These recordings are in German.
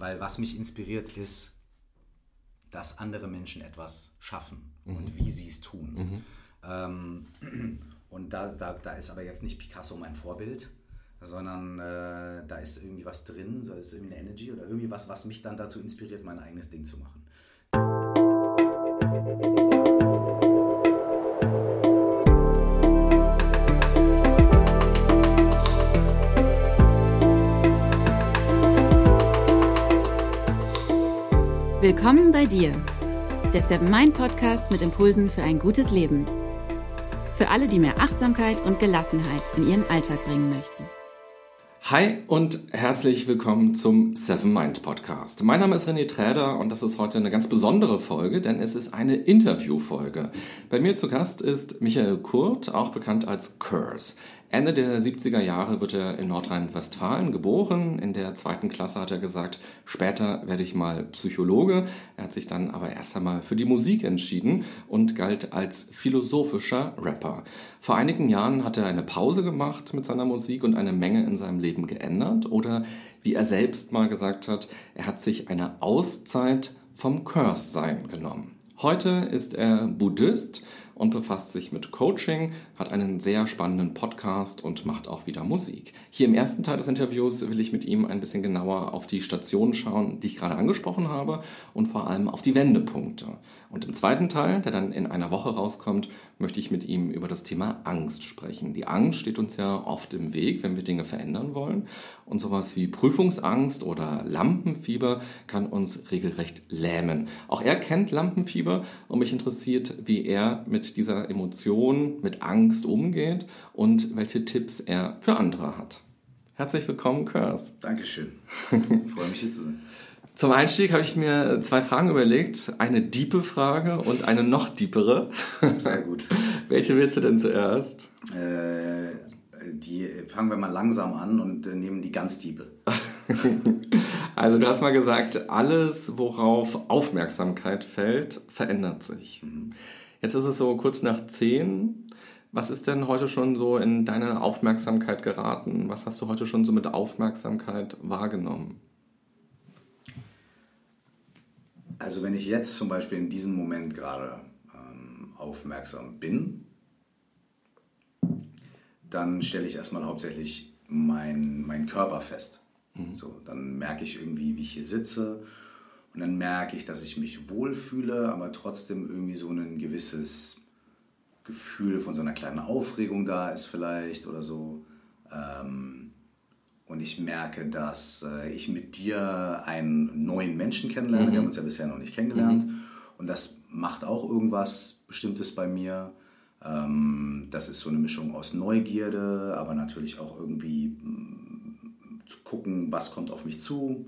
weil was mich inspiriert ist, dass andere Menschen etwas schaffen mhm. und wie sie es tun. Mhm. Ähm, und da, da, da ist aber jetzt nicht Picasso mein Vorbild, sondern äh, da ist irgendwie was drin, so ist irgendwie eine Energy oder irgendwie was, was mich dann dazu inspiriert, mein eigenes Ding zu machen. Willkommen bei dir, der Seven Mind Podcast mit Impulsen für ein gutes Leben. Für alle, die mehr Achtsamkeit und Gelassenheit in ihren Alltag bringen möchten. Hi und herzlich willkommen zum Seven Mind Podcast. Mein Name ist René Träder und das ist heute eine ganz besondere Folge, denn es ist eine Interviewfolge. Bei mir zu Gast ist Michael Kurt, auch bekannt als Curse. Ende der 70er Jahre wird er in Nordrhein-Westfalen geboren. In der zweiten Klasse hat er gesagt, später werde ich mal Psychologe. Er hat sich dann aber erst einmal für die Musik entschieden und galt als philosophischer Rapper. Vor einigen Jahren hat er eine Pause gemacht mit seiner Musik und eine Menge in seinem Leben geändert. Oder wie er selbst mal gesagt hat, er hat sich eine Auszeit vom Curse-Sein genommen. Heute ist er Buddhist und befasst sich mit Coaching, hat einen sehr spannenden Podcast und macht auch wieder Musik. Hier im ersten Teil des Interviews will ich mit ihm ein bisschen genauer auf die Stationen schauen, die ich gerade angesprochen habe und vor allem auf die Wendepunkte. Und im zweiten Teil, der dann in einer Woche rauskommt, möchte ich mit ihm über das Thema Angst sprechen. Die Angst steht uns ja oft im Weg, wenn wir Dinge verändern wollen. Und sowas wie Prüfungsangst oder Lampenfieber kann uns regelrecht lähmen. Auch er kennt Lampenfieber und mich interessiert, wie er mit dieser Emotion, mit Angst umgeht und welche Tipps er für andere hat. Herzlich willkommen, Kurs. Dankeschön. Ich freue mich hier zu sein. Zum Einstieg habe ich mir zwei Fragen überlegt. Eine diepe Frage und eine noch diepere. Sehr gut. Welche willst du denn zuerst? Äh, die fangen wir mal langsam an und äh, nehmen die ganz diepe. also du hast mal gesagt, alles, worauf Aufmerksamkeit fällt, verändert sich. Mhm. Jetzt ist es so kurz nach zehn. Was ist denn heute schon so in deine Aufmerksamkeit geraten? Was hast du heute schon so mit Aufmerksamkeit wahrgenommen? Also wenn ich jetzt zum Beispiel in diesem Moment gerade ähm, aufmerksam bin, dann stelle ich erstmal hauptsächlich meinen mein Körper fest. Mhm. So, dann merke ich irgendwie, wie ich hier sitze und dann merke ich, dass ich mich wohlfühle, aber trotzdem irgendwie so ein gewisses Gefühl von so einer kleinen Aufregung da ist vielleicht oder so. Ähm, und ich merke, dass äh, ich mit dir einen neuen Menschen kennenlerne. Mhm. Wir haben uns ja bisher noch nicht kennengelernt. Mhm. Und das macht auch irgendwas Bestimmtes bei mir. Ähm, das ist so eine Mischung aus Neugierde, aber natürlich auch irgendwie mm, zu gucken, was kommt auf mich zu.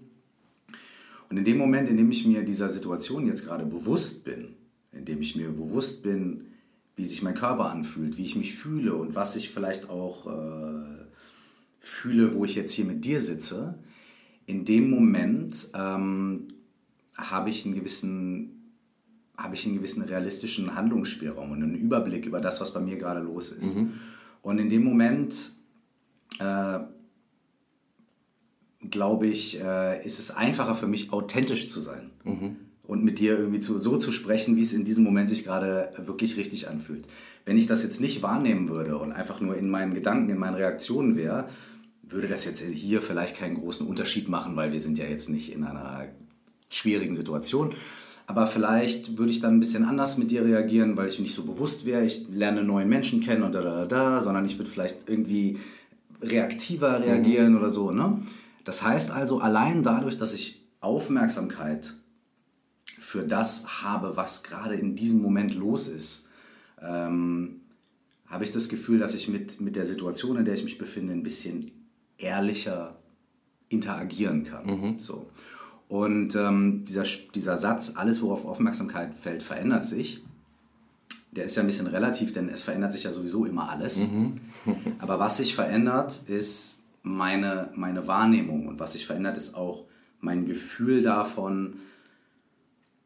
Und in dem Moment, in dem ich mir dieser Situation jetzt gerade bewusst bin, in dem ich mir bewusst bin, wie sich mein Körper anfühlt, wie ich mich fühle und was ich vielleicht auch äh, fühle, wo ich jetzt hier mit dir sitze, in dem Moment ähm, habe ich einen gewissen habe ich einen gewissen realistischen Handlungsspielraum und einen Überblick über das, was bei mir gerade los ist. Mhm. Und in dem Moment, äh, glaube ich, äh, ist es einfacher für mich, authentisch zu sein. Mhm. Und mit dir irgendwie zu, so zu sprechen, wie es in diesem Moment sich gerade wirklich richtig anfühlt. Wenn ich das jetzt nicht wahrnehmen würde und einfach nur in meinen Gedanken, in meinen Reaktionen wäre, würde das jetzt hier vielleicht keinen großen Unterschied machen, weil wir sind ja jetzt nicht in einer schwierigen Situation. Aber vielleicht würde ich dann ein bisschen anders mit dir reagieren, weil ich nicht so bewusst wäre, ich lerne neuen Menschen kennen und da, da, da, sondern ich würde vielleicht irgendwie reaktiver mhm. reagieren mhm. oder so. Ne? Das heißt also, allein dadurch, dass ich Aufmerksamkeit für das habe, was gerade in diesem Moment los ist, ähm, habe ich das Gefühl, dass ich mit, mit der Situation, in der ich mich befinde, ein bisschen ehrlicher interagieren kann. Mhm. So. Und ähm, dieser, dieser Satz, alles worauf Aufmerksamkeit fällt, verändert sich, der ist ja ein bisschen relativ, denn es verändert sich ja sowieso immer alles. Mhm. Aber was sich verändert, ist meine, meine Wahrnehmung und was sich verändert, ist auch mein Gefühl davon,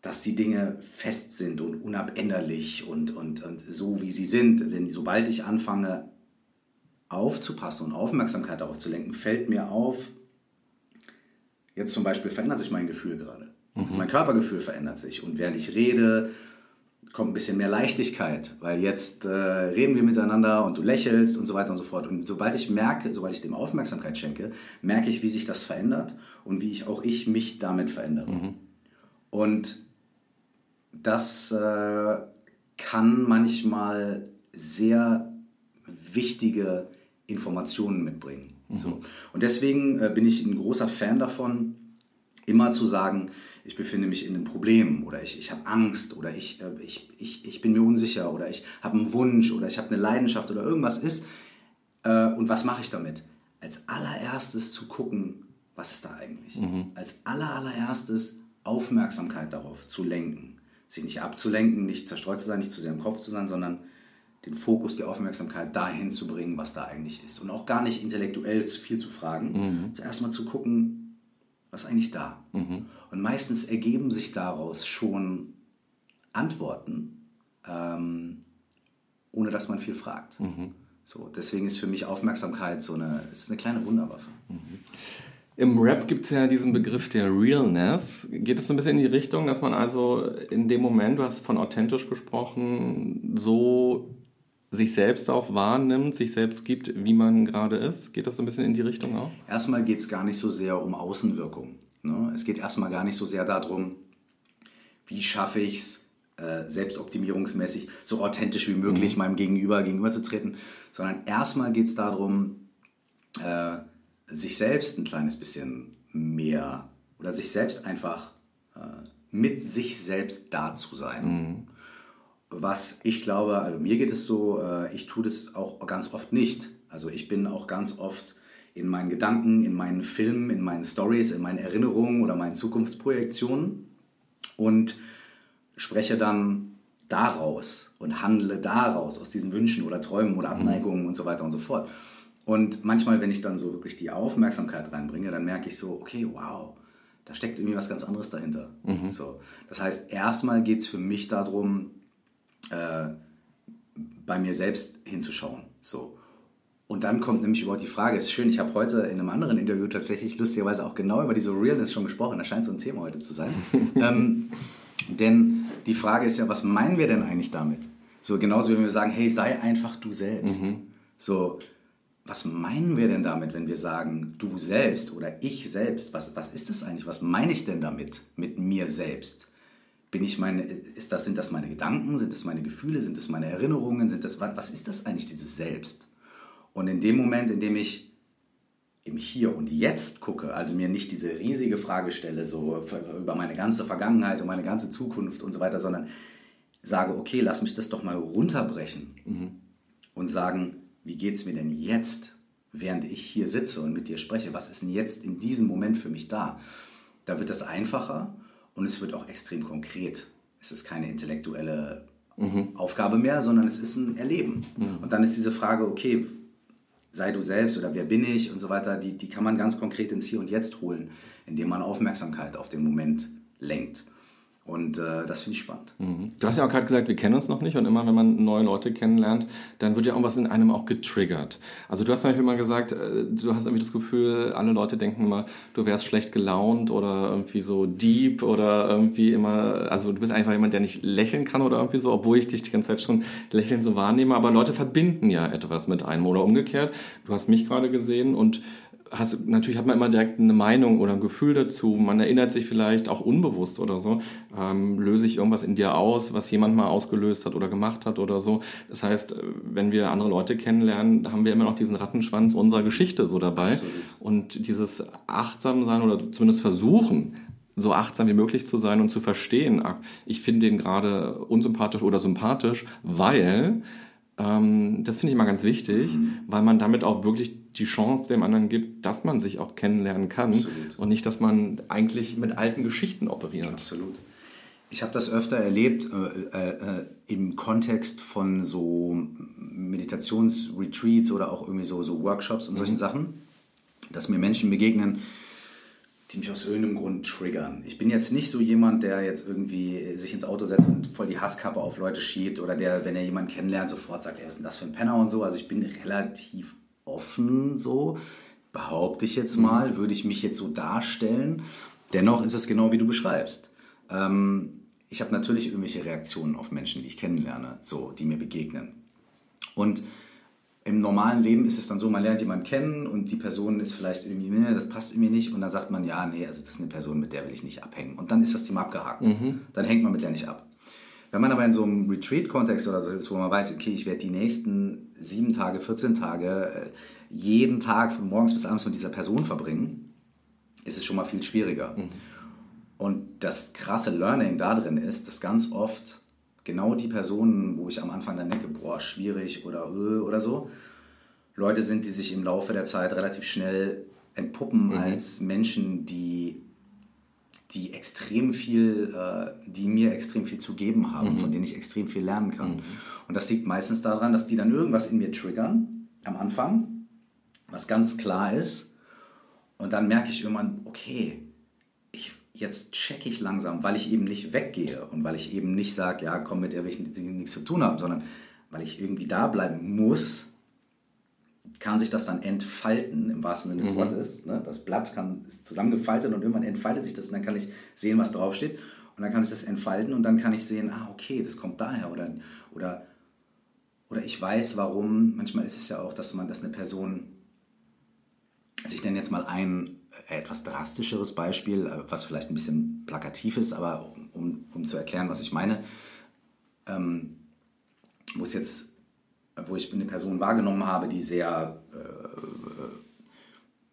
dass die Dinge fest sind und unabänderlich und, und, und so, wie sie sind. Denn sobald ich anfange, aufzupassen und Aufmerksamkeit darauf zu lenken, fällt mir auf, jetzt zum Beispiel verändert sich mein Gefühl gerade. Also mein Körpergefühl verändert sich. Und während ich rede, kommt ein bisschen mehr Leichtigkeit, weil jetzt äh, reden wir miteinander und du lächelst und so weiter und so fort. Und sobald ich merke, sobald ich dem Aufmerksamkeit schenke, merke ich, wie sich das verändert und wie ich auch ich mich damit verändere. Und das äh, kann manchmal sehr wichtige Informationen mitbringen. So. Und deswegen äh, bin ich ein großer Fan davon, immer zu sagen, ich befinde mich in einem Problem oder ich, ich habe Angst oder ich, äh, ich, ich, ich bin mir unsicher oder ich habe einen Wunsch oder ich habe eine Leidenschaft oder irgendwas ist. Äh, und was mache ich damit? Als allererstes zu gucken, was ist da eigentlich? Als aller, allererstes Aufmerksamkeit darauf zu lenken. Sie nicht abzulenken, nicht zerstreut zu sein, nicht zu sehr im Kopf zu sein, sondern den Fokus, die Aufmerksamkeit dahin zu bringen, was da eigentlich ist. Und auch gar nicht intellektuell zu viel zu fragen. Zuerst mal zu gucken, was ist eigentlich da? Und meistens ergeben sich daraus schon Antworten, ähm, ohne dass man viel fragt. So, deswegen ist für mich Aufmerksamkeit so eine, es ist eine kleine Wunderwaffe. Im Rap gibt es ja diesen Begriff der Realness. Geht es so ein bisschen in die Richtung, dass man also in dem Moment, du hast von authentisch gesprochen, so sich selbst auch wahrnimmt, sich selbst gibt, wie man gerade ist? Geht das so ein bisschen in die Richtung auch? Erstmal geht es gar nicht so sehr um Außenwirkung. Ne? Es geht erstmal gar nicht so sehr darum, wie schaffe ich es, äh, selbstoptimierungsmäßig so authentisch wie möglich meinem Gegenüber gegenüberzutreten, sondern erstmal geht es darum, äh, sich selbst ein kleines bisschen mehr oder sich selbst einfach äh, mit sich selbst da zu sein. Was ich glaube, also mir geht es so, äh, ich tue das auch ganz oft nicht. Also ich bin auch ganz oft in meinen Gedanken, in meinen Filmen, in meinen Stories, in meinen Erinnerungen oder meinen Zukunftsprojektionen und spreche dann daraus und handle daraus, aus diesen Wünschen oder Träumen oder Abneigungen und so weiter und so fort. Und manchmal, wenn ich dann so wirklich die Aufmerksamkeit reinbringe, dann merke ich so, okay, wow, da steckt irgendwie was ganz anderes dahinter. So. Das heißt, erstmal geht es für mich darum, äh, bei mir selbst hinzuschauen. So. Und dann kommt nämlich überhaupt die Frage, ist schön, ich habe heute in einem anderen Interview tatsächlich lustigerweise auch genau über diese Realness schon gesprochen, das scheint so ein Thema heute zu sein. ähm, denn die Frage ist ja, was meinen wir denn eigentlich damit? So genauso wie wenn wir sagen, hey, sei einfach du selbst. So, was meinen wir denn damit, wenn wir sagen, du selbst oder ich selbst? Was, was ist das eigentlich? Was meine ich denn damit, mit mir selbst? Bin ich meine, ist das, sind das meine Gedanken? Sind das meine Gefühle? Sind das meine Erinnerungen? Sind das, was, was ist das eigentlich, dieses Selbst? Und in dem Moment, in dem ich im Hier und Jetzt gucke, also mir nicht diese riesige Frage stelle, so über meine ganze Vergangenheit und meine ganze Zukunft und so weiter, sondern sage, okay, lass mich das doch mal runterbrechen und sagen, wie geht es mir denn jetzt, während ich hier sitze und mit dir spreche? Was ist denn jetzt in diesem Moment für mich da? Da wird das einfacher und es wird auch extrem konkret. Es ist keine intellektuelle Aufgabe mehr, sondern es ist ein Erleben. Und dann ist diese Frage, okay, sei du selbst oder wer bin ich und so weiter, die, die kann man ganz konkret ins Hier und Jetzt holen, indem man Aufmerksamkeit auf den Moment lenkt. Und äh, das finde ich spannend. Du hast ja auch gerade gesagt, wir kennen uns noch nicht und immer wenn man neue Leute kennenlernt, dann wird ja irgendwas in einem auch getriggert. Also du hast zum Beispiel mal gesagt, äh, du hast irgendwie das Gefühl, alle Leute denken immer, du wärst schlecht gelaunt oder irgendwie so deep oder irgendwie immer, also du bist einfach jemand, der nicht lächeln kann oder irgendwie so, obwohl ich dich die ganze Zeit schon lächeln so wahrnehme, aber Leute verbinden ja etwas mit einem oder umgekehrt. Du hast mich gerade gesehen und hast, natürlich hat man immer direkt eine Meinung oder ein Gefühl dazu. Man erinnert sich vielleicht auch unbewusst oder so. Ähm, löse ich irgendwas in dir aus, was jemand mal ausgelöst hat oder gemacht hat oder so. Das heißt, äh, wenn wir andere Leute kennenlernen, haben wir immer noch diesen Rattenschwanz unserer Geschichte so dabei. Absolut. Und dieses achtsam sein oder zumindest versuchen, so achtsam wie möglich zu sein und zu verstehen, ah, ich finde den gerade unsympathisch oder sympathisch, weil ähm, das finde ich mal ganz wichtig, weil man damit auch wirklich die Chance dem anderen gibt, dass man sich auch kennenlernen kann Absolut. und nicht, dass man eigentlich mit alten Geschichten operiert. Absolut. Ich habe das öfter erlebt äh, äh, im Kontext von so Meditationsretreats oder auch irgendwie so, so Workshops und solchen Sachen, dass mir Menschen begegnen, die mich aus irgendeinem Grund triggern. Ich bin jetzt nicht so jemand, der jetzt irgendwie sich ins Auto setzt und voll die Hasskappe auf Leute schiebt oder der, wenn er jemanden kennenlernt, sofort sagt, ey, was ist denn das für ein Penner und so. Also ich bin relativ offen so. behaupte ich jetzt mal, würde ich mich jetzt so darstellen. Dennoch ist es genau wie du beschreibst. Ähm, ich habe natürlich irgendwelche Reaktionen auf Menschen, die ich kennenlerne, so, die mir begegnen. Und im normalen Leben ist es dann so, man lernt jemanden kennen und die Person ist vielleicht irgendwie, nee, das passt irgendwie nicht und dann sagt man, ja, nee, also das ist eine Person, mit der will ich nicht abhängen. Und dann ist das Thema abgehakt. Mhm. Dann hängt man mit der nicht ab. Wenn man aber in so einem Retreat-Kontext oder so ist, wo man weiß, okay, ich werde die nächsten sieben Tage, 14 Tage äh, jeden Tag von morgens bis abends mit dieser Person verbringen, ist es schon mal viel schwieriger. Mhm. Und das krasse Learning da drin ist, dass ganz oft genau die Personen, wo ich am Anfang dann denke, boah, schwierig oder äh, oder so, Leute sind, die sich im Laufe der Zeit relativ schnell entpuppen mhm. als Menschen, die, die extrem viel, äh, die mir extrem viel zu geben haben, mhm. von denen ich extrem viel lernen kann. Mhm. Und das liegt meistens daran, dass die dann irgendwas in mir triggern am Anfang, was ganz klar ist. Und dann merke ich irgendwann, okay, jetzt checke ich langsam, weil ich eben nicht weggehe und weil ich eben nicht sage, ja, komm, mit der will ich nichts zu tun haben, sondern weil ich irgendwie da bleiben muss, kann sich das dann entfalten, im wahrsten Sinne des mhm. Wortes. Ne? Das Blatt kann, ist zusammengefaltet und irgendwann entfaltet sich das und dann kann ich sehen, was draufsteht. Und dann kann sich das entfalten und dann kann ich sehen, ah, okay, das kommt daher. Oder, oder, oder ich weiß, warum. Manchmal ist es ja auch, dass man, dass eine Person, also ich nenne jetzt mal ein etwas drastischeres Beispiel, äh, was vielleicht ein bisschen plakativ ist, aber um, um zu erklären, was ich meine, ähm, wo es jetzt, wo ich eine Person wahrgenommen habe, die sehr, äh,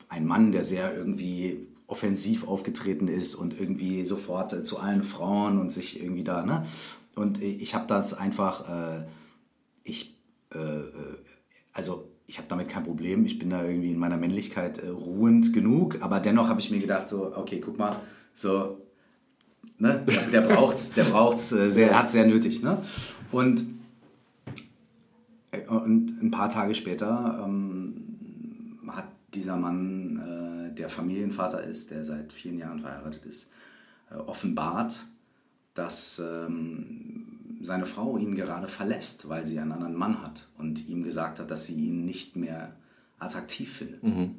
ein Mann, der sehr irgendwie offensiv aufgetreten ist und irgendwie sofort äh, zu allen Frauen und sich irgendwie da, ne? Und ich habe das einfach, äh, ich, äh, äh also ich habe damit kein Problem. Ich bin da irgendwie in meiner Männlichkeit äh, ruhend genug. Aber dennoch habe ich mir gedacht, so, okay, guck mal, so, ne, der, der braucht's, der braucht's sehr, hat sehr nötig, ne? Und, und ein paar Tage später ähm, hat dieser Mann, äh, der Familienvater ist, der seit vielen Jahren verheiratet ist, äh, offenbart, dass ähm, seine Frau ihn gerade verlässt, weil sie einen anderen Mann hat und ihm gesagt hat, dass sie ihn nicht mehr attraktiv findet. Mhm.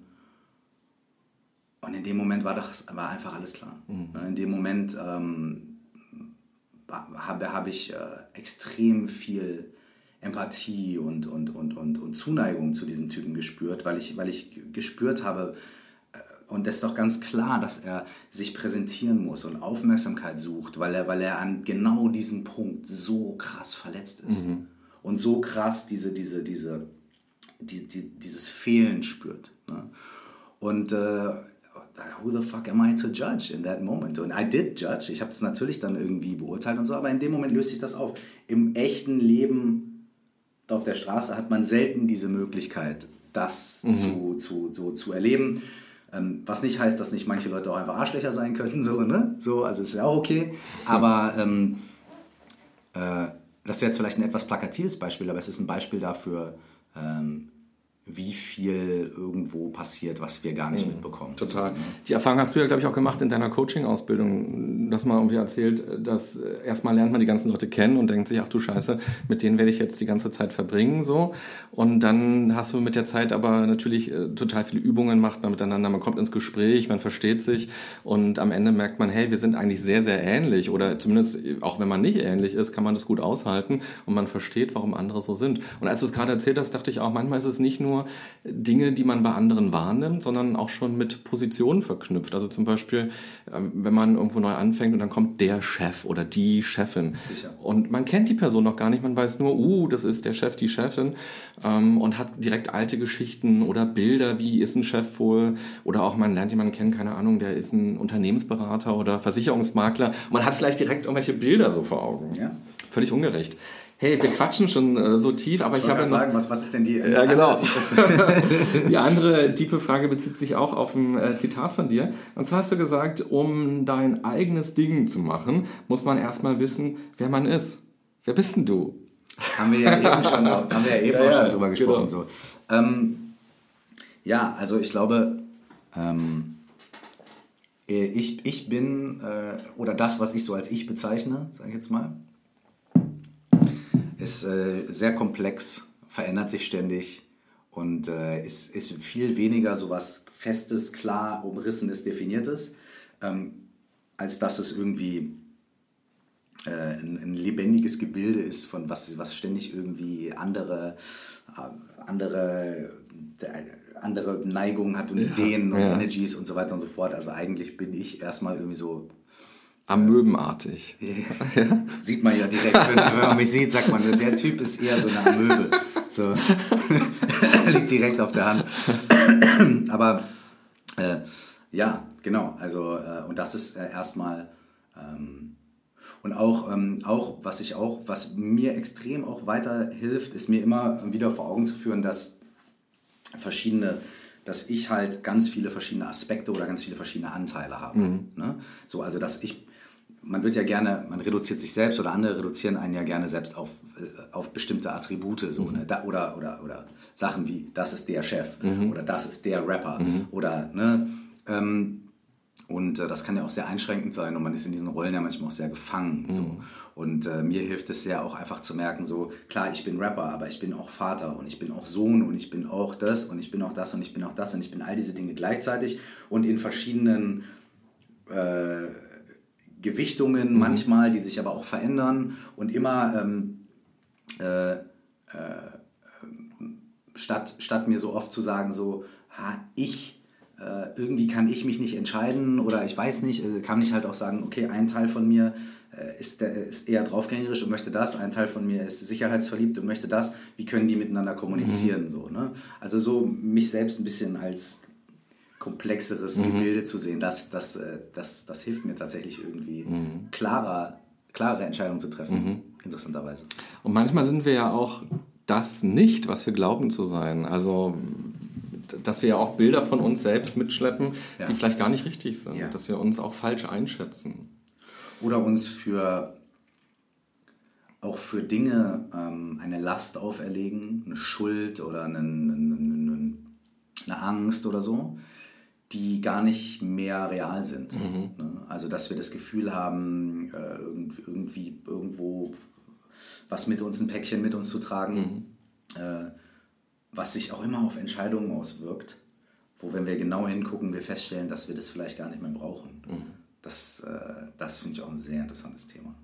Und in dem Moment war, das, war einfach alles klar. Mhm. In dem Moment ähm, habe, habe ich äh, extrem viel Empathie und, und, und, und, und Zuneigung zu diesem Typen gespürt, weil ich, weil ich gespürt habe, und das ist doch ganz klar, dass er sich präsentieren muss und Aufmerksamkeit sucht, weil er, weil er an genau diesem Punkt so krass verletzt ist. Mhm. Und so krass diese, diese, diese, die, die, dieses Fehlen spürt. Ne? Und äh, who the fuck am I to judge in that moment? Und I did judge. Ich habe es natürlich dann irgendwie beurteilt und so, aber in dem Moment löst sich das auf. Im echten Leben auf der Straße hat man selten diese Möglichkeit, das mhm. zu, zu, so zu erleben. Ähm, was nicht heißt, dass nicht manche Leute auch einfach Arschlöcher sein könnten, so, ne? So, also ist ja auch okay. Aber ähm, äh, das ist jetzt vielleicht ein etwas plakatives Beispiel, aber es ist ein Beispiel dafür, ähm, wie viel irgendwo passiert, was wir gar nicht mhm. mitbekommen. Total. Die Erfahrung hast du ja, glaube ich, auch gemacht in deiner Coaching-Ausbildung. dass man irgendwie erzählt, dass äh, erstmal lernt man die ganzen Leute kennen und denkt sich, ach du Scheiße, mit denen werde ich jetzt die ganze Zeit verbringen. so. Und dann hast du mit der Zeit aber natürlich äh, total viele Übungen, macht man miteinander, man kommt ins Gespräch, man versteht sich und am Ende merkt man, hey, wir sind eigentlich sehr, sehr ähnlich. Oder zumindest, auch wenn man nicht ähnlich ist, kann man das gut aushalten und man versteht, warum andere so sind. Und als du es gerade erzählt hast, dachte ich auch, manchmal ist es nicht nur nur Dinge, die man bei anderen wahrnimmt, sondern auch schon mit Positionen verknüpft. Also zum Beispiel, ähm, wenn man irgendwo neu anfängt und dann kommt der Chef oder die Chefin. Sicher. Und man kennt die Person noch gar nicht, man weiß nur, uh, das ist der Chef, die Chefin ähm, und hat direkt alte Geschichten oder Bilder, wie ist ein Chef wohl oder auch man lernt jemanden kennen, keine Ahnung, der ist ein Unternehmensberater oder Versicherungsmakler. Man hat vielleicht direkt irgendwelche Bilder so vor Augen. Ja. Völlig ungerecht. Hey, wir quatschen schon äh, so tief, aber ich, ich habe ja sagen, was, was ist denn die äh, ja, genau. die andere tiefe Frage bezieht sich auch auf ein äh, Zitat von dir. Und zwar hast du gesagt, um dein eigenes Ding zu machen, muss man erstmal wissen, wer man ist. Wer bist denn du? Haben wir ja eben schon, auch, haben wir ja eben ja, auch schon drüber gesprochen. Genau. So. Ähm, ja, also ich glaube, ähm, äh, ich, ich bin, äh, oder das, was ich so als ich bezeichne, sage ich jetzt mal, ist äh, sehr komplex, verändert sich ständig und äh, ist, ist viel weniger so was Festes, klar umrissenes, definiertes, ähm, als dass es irgendwie äh, ein, ein, lebendiges Gebilde ist, von was, was ständig irgendwie andere, äh, andere, andere Neigungen hat und ja, Ideen und ja. Energies und so weiter und so fort. Also eigentlich bin ich erstmal irgendwie so Amöbenartig. Ja. Sieht man ja direkt, wenn, wenn, man mich sieht, sagt man, der Typ ist eher so eine Amöbe. So. Liegt direkt auf der Hand. Aber äh, ja, genau. Also, äh, und das ist äh, erstmal. Ähm, und auch, ähm, auch, was ich auch, was mir extrem auch weiterhilft, ist mir immer wieder vor Augen zu führen, dass verschiedene dass ich halt ganz viele verschiedene Aspekte oder ganz viele verschiedene Anteile habe. Mhm. Ne? So, also dass ich man wird ja gerne, man reduziert sich selbst oder andere reduzieren einen ja gerne selbst auf, äh, auf bestimmte Attribute so, mhm. ne? da, oder, oder, oder Sachen wie, das ist der Chef mhm. oder das ist der Rapper mhm. oder, ne, ähm, und äh, das kann ja auch sehr einschränkend sein und man ist in diesen Rollen ja manchmal auch sehr gefangen. So. Mhm. Und äh, mir hilft es ja auch einfach zu merken, so, klar, ich bin Rapper, aber ich bin auch Vater und ich bin auch Sohn und ich bin auch das und ich bin auch das und ich bin auch das und ich bin all diese Dinge gleichzeitig und in verschiedenen äh, Gewichtungen mhm. manchmal, die sich aber auch verändern und immer ähm, äh, äh, statt, statt mir so oft zu sagen, so, ha, ich, äh, irgendwie kann ich mich nicht entscheiden oder ich weiß nicht, äh, kann ich halt auch sagen, okay, ein Teil von mir äh, ist, ist eher draufgängerisch und möchte das, ein Teil von mir ist sicherheitsverliebt und möchte das, wie können die miteinander kommunizieren, mhm. so, ne? Also so mich selbst ein bisschen als komplexeres mhm. Gebilde zu sehen, das, das, äh, das, das hilft mir tatsächlich irgendwie mhm. klarer, klare Entscheidungen zu treffen, mhm. interessanterweise. Und manchmal sind wir ja auch das nicht, was wir glauben zu sein. Also dass wir ja auch Bilder von uns selbst mitschleppen, ja. die vielleicht gar nicht richtig sind, ja. dass wir uns auch falsch einschätzen. Oder uns für auch für Dinge ähm, eine Last auferlegen, eine Schuld oder eine, eine, eine Angst oder so, die gar nicht mehr real sind. Mhm. Ne? Also dass wir das Gefühl haben, äh, irgendwie irgendwo was mit uns, ein Päckchen mit uns zu tragen, mhm. äh, was sich auch immer auf Entscheidungen auswirkt, wo wenn wir genau hingucken, wir feststellen, dass wir das vielleicht gar nicht mehr brauchen. Mhm. Das, äh, das finde ich auch ein sehr interessantes Thema.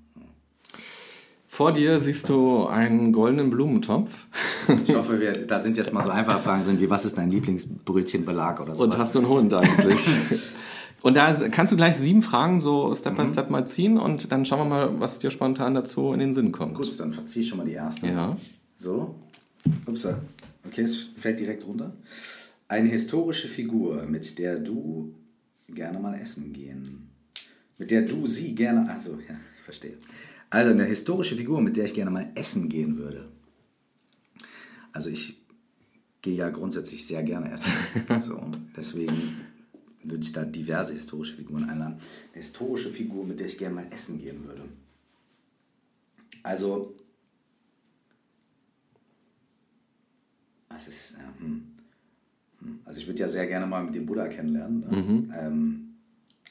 Vor dir siehst du einen goldenen Blumentopf. Ich hoffe, wir, da sind jetzt mal so einfache Fragen drin, wie was ist dein Lieblingsbrötchenbelag oder so. Und hast du einen Hund eigentlich? und da kannst du gleich sieben Fragen so Step by mhm. Step mal ziehen und dann schauen wir mal, was dir spontan dazu in den Sinn kommt. Gut, dann verziehe ich schon mal die erste. Ja. So. Ups. Okay, es fällt direkt runter. Eine historische Figur, mit der du gerne mal essen gehen. Mit der du sie gerne. Also, ja, ich verstehe. Also eine historische Figur, mit der ich gerne mal essen gehen würde. Also ich gehe ja grundsätzlich sehr gerne essen. so, deswegen würde ich da diverse historische Figuren einladen. Eine historische Figur, mit der ich gerne mal essen gehen würde. Also, was ist, äh, hm, also ich würde ja sehr gerne mal mit dem Buddha kennenlernen. Ne? Mhm. Ähm,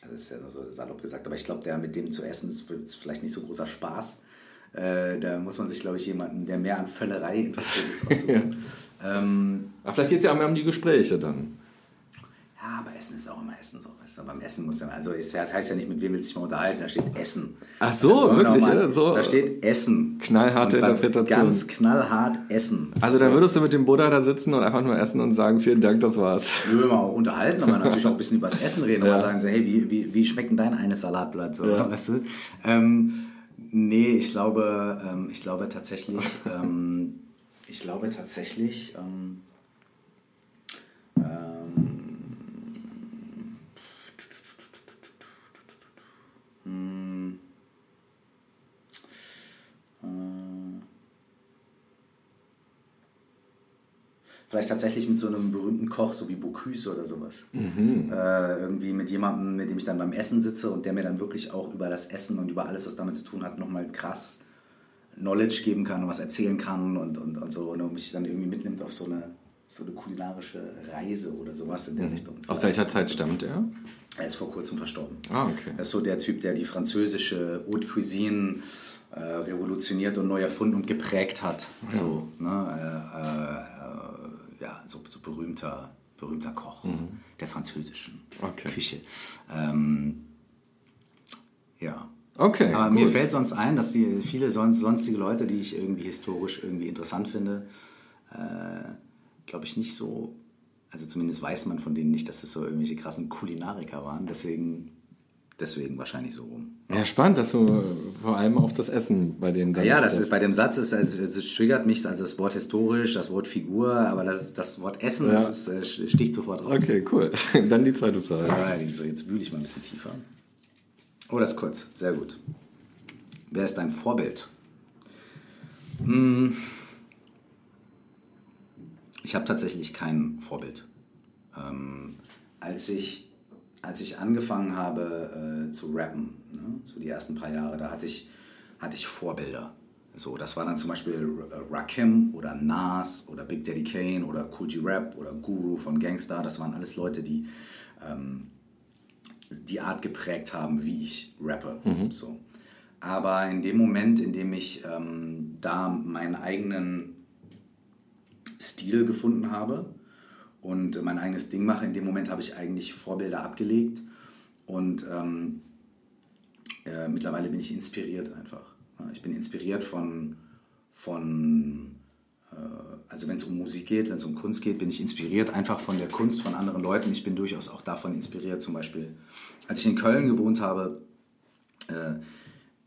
das ist ja so salopp gesagt, aber ich glaube, der mit dem zu essen ist vielleicht nicht so großer Spaß. Äh, da muss man sich, glaube ich, jemanden, der mehr an Völlerei interessiert ist, aussuchen. ja. ähm, aber vielleicht geht es ja auch mehr um die Gespräche dann. Ja, aber Essen ist auch immer Essen. So. Weißt du? Beim Essen muss ja, also das heißt ja nicht, mit wem willst du dich mal unterhalten, da steht Essen. Ach so, also, wirklich? Mal, so da steht Essen. Knallharte Interpretation. Ganz knallhart Essen. Also so. da würdest du mit dem Buddha da sitzen und einfach nur essen und sagen, vielen Dank, das war's. Wir würden auch unterhalten, aber natürlich auch ein bisschen über das Essen reden ja. und sagen so, hey, wie, wie, wie schmeckt denn dein eines Salatblatt? So, ja. weißt du? Ähm, nee, ich glaube, ähm, ich glaube tatsächlich, ähm, ich glaube tatsächlich, ähm, vielleicht tatsächlich mit so einem berühmten Koch, so wie Bocuse oder sowas. Mhm. Äh, irgendwie mit jemandem, mit dem ich dann beim Essen sitze und der mir dann wirklich auch über das Essen und über alles, was damit zu tun hat, nochmal krass Knowledge geben kann und was erzählen kann und, und, und so und mich dann irgendwie mitnimmt auf so eine, so eine kulinarische Reise oder sowas in der mhm. Richtung. Aus welcher Zeit stammt er? Er ist vor kurzem verstorben. Ah, okay. Er ist so der Typ, der die französische Haute Cuisine äh, revolutioniert und neu erfunden und geprägt hat. Ja. So, ne? Äh, äh ja, so, so berühmter, berühmter Koch der französischen Okay. Küche. Ähm, ja. Okay, Aber gut. mir fällt sonst ein, dass die viele sonst, sonstige Leute, die ich irgendwie historisch irgendwie interessant finde, äh, glaube ich nicht so, also zumindest weiß man von denen nicht, dass es so irgendwelche krassen Kulinariker waren. Deswegen, deswegen wahrscheinlich so rum. Ja, spannend, dass du vor allem auf das Essen bei denen dann Ja, das ist, bei dem Satz ist, also, das triggert mich, also das Wort historisch, das Wort Figur, aber das, das Wort Essen, Ja. das ist, äh, sticht sofort raus. Okay, cool. Dann die zweite Frage. So jetzt wühle ich mal ein bisschen tiefer. Oh, das ist kurz. Sehr gut. Wer ist dein Vorbild? Hm. Ich habe tatsächlich kein Vorbild. Ähm, als, ich, als ich angefangen habe äh, zu rappen, ne, so die ersten paar Jahre, da hatte ich, hatte ich Vorbilder. So, das war dann zum Beispiel Rakim oder Nas oder Big Daddy Kane oder Cool G Rap oder Guru von Gangstar. Das waren alles Leute, die ähm, die Art geprägt haben, wie ich rappe. So. Aber in dem Moment, in dem ich ähm, da meinen eigenen Stil gefunden habe und mein eigenes Ding mache, in dem Moment habe ich eigentlich Vorbilder abgelegt und ähm, äh, mittlerweile bin ich inspiriert einfach. Ich bin inspiriert von, von äh, also wenn es um Musik geht, wenn es um Kunst geht, bin ich inspiriert einfach von der Kunst von anderen Leuten. Ich bin durchaus auch davon inspiriert. Zum Beispiel, als ich in Köln gewohnt habe, äh,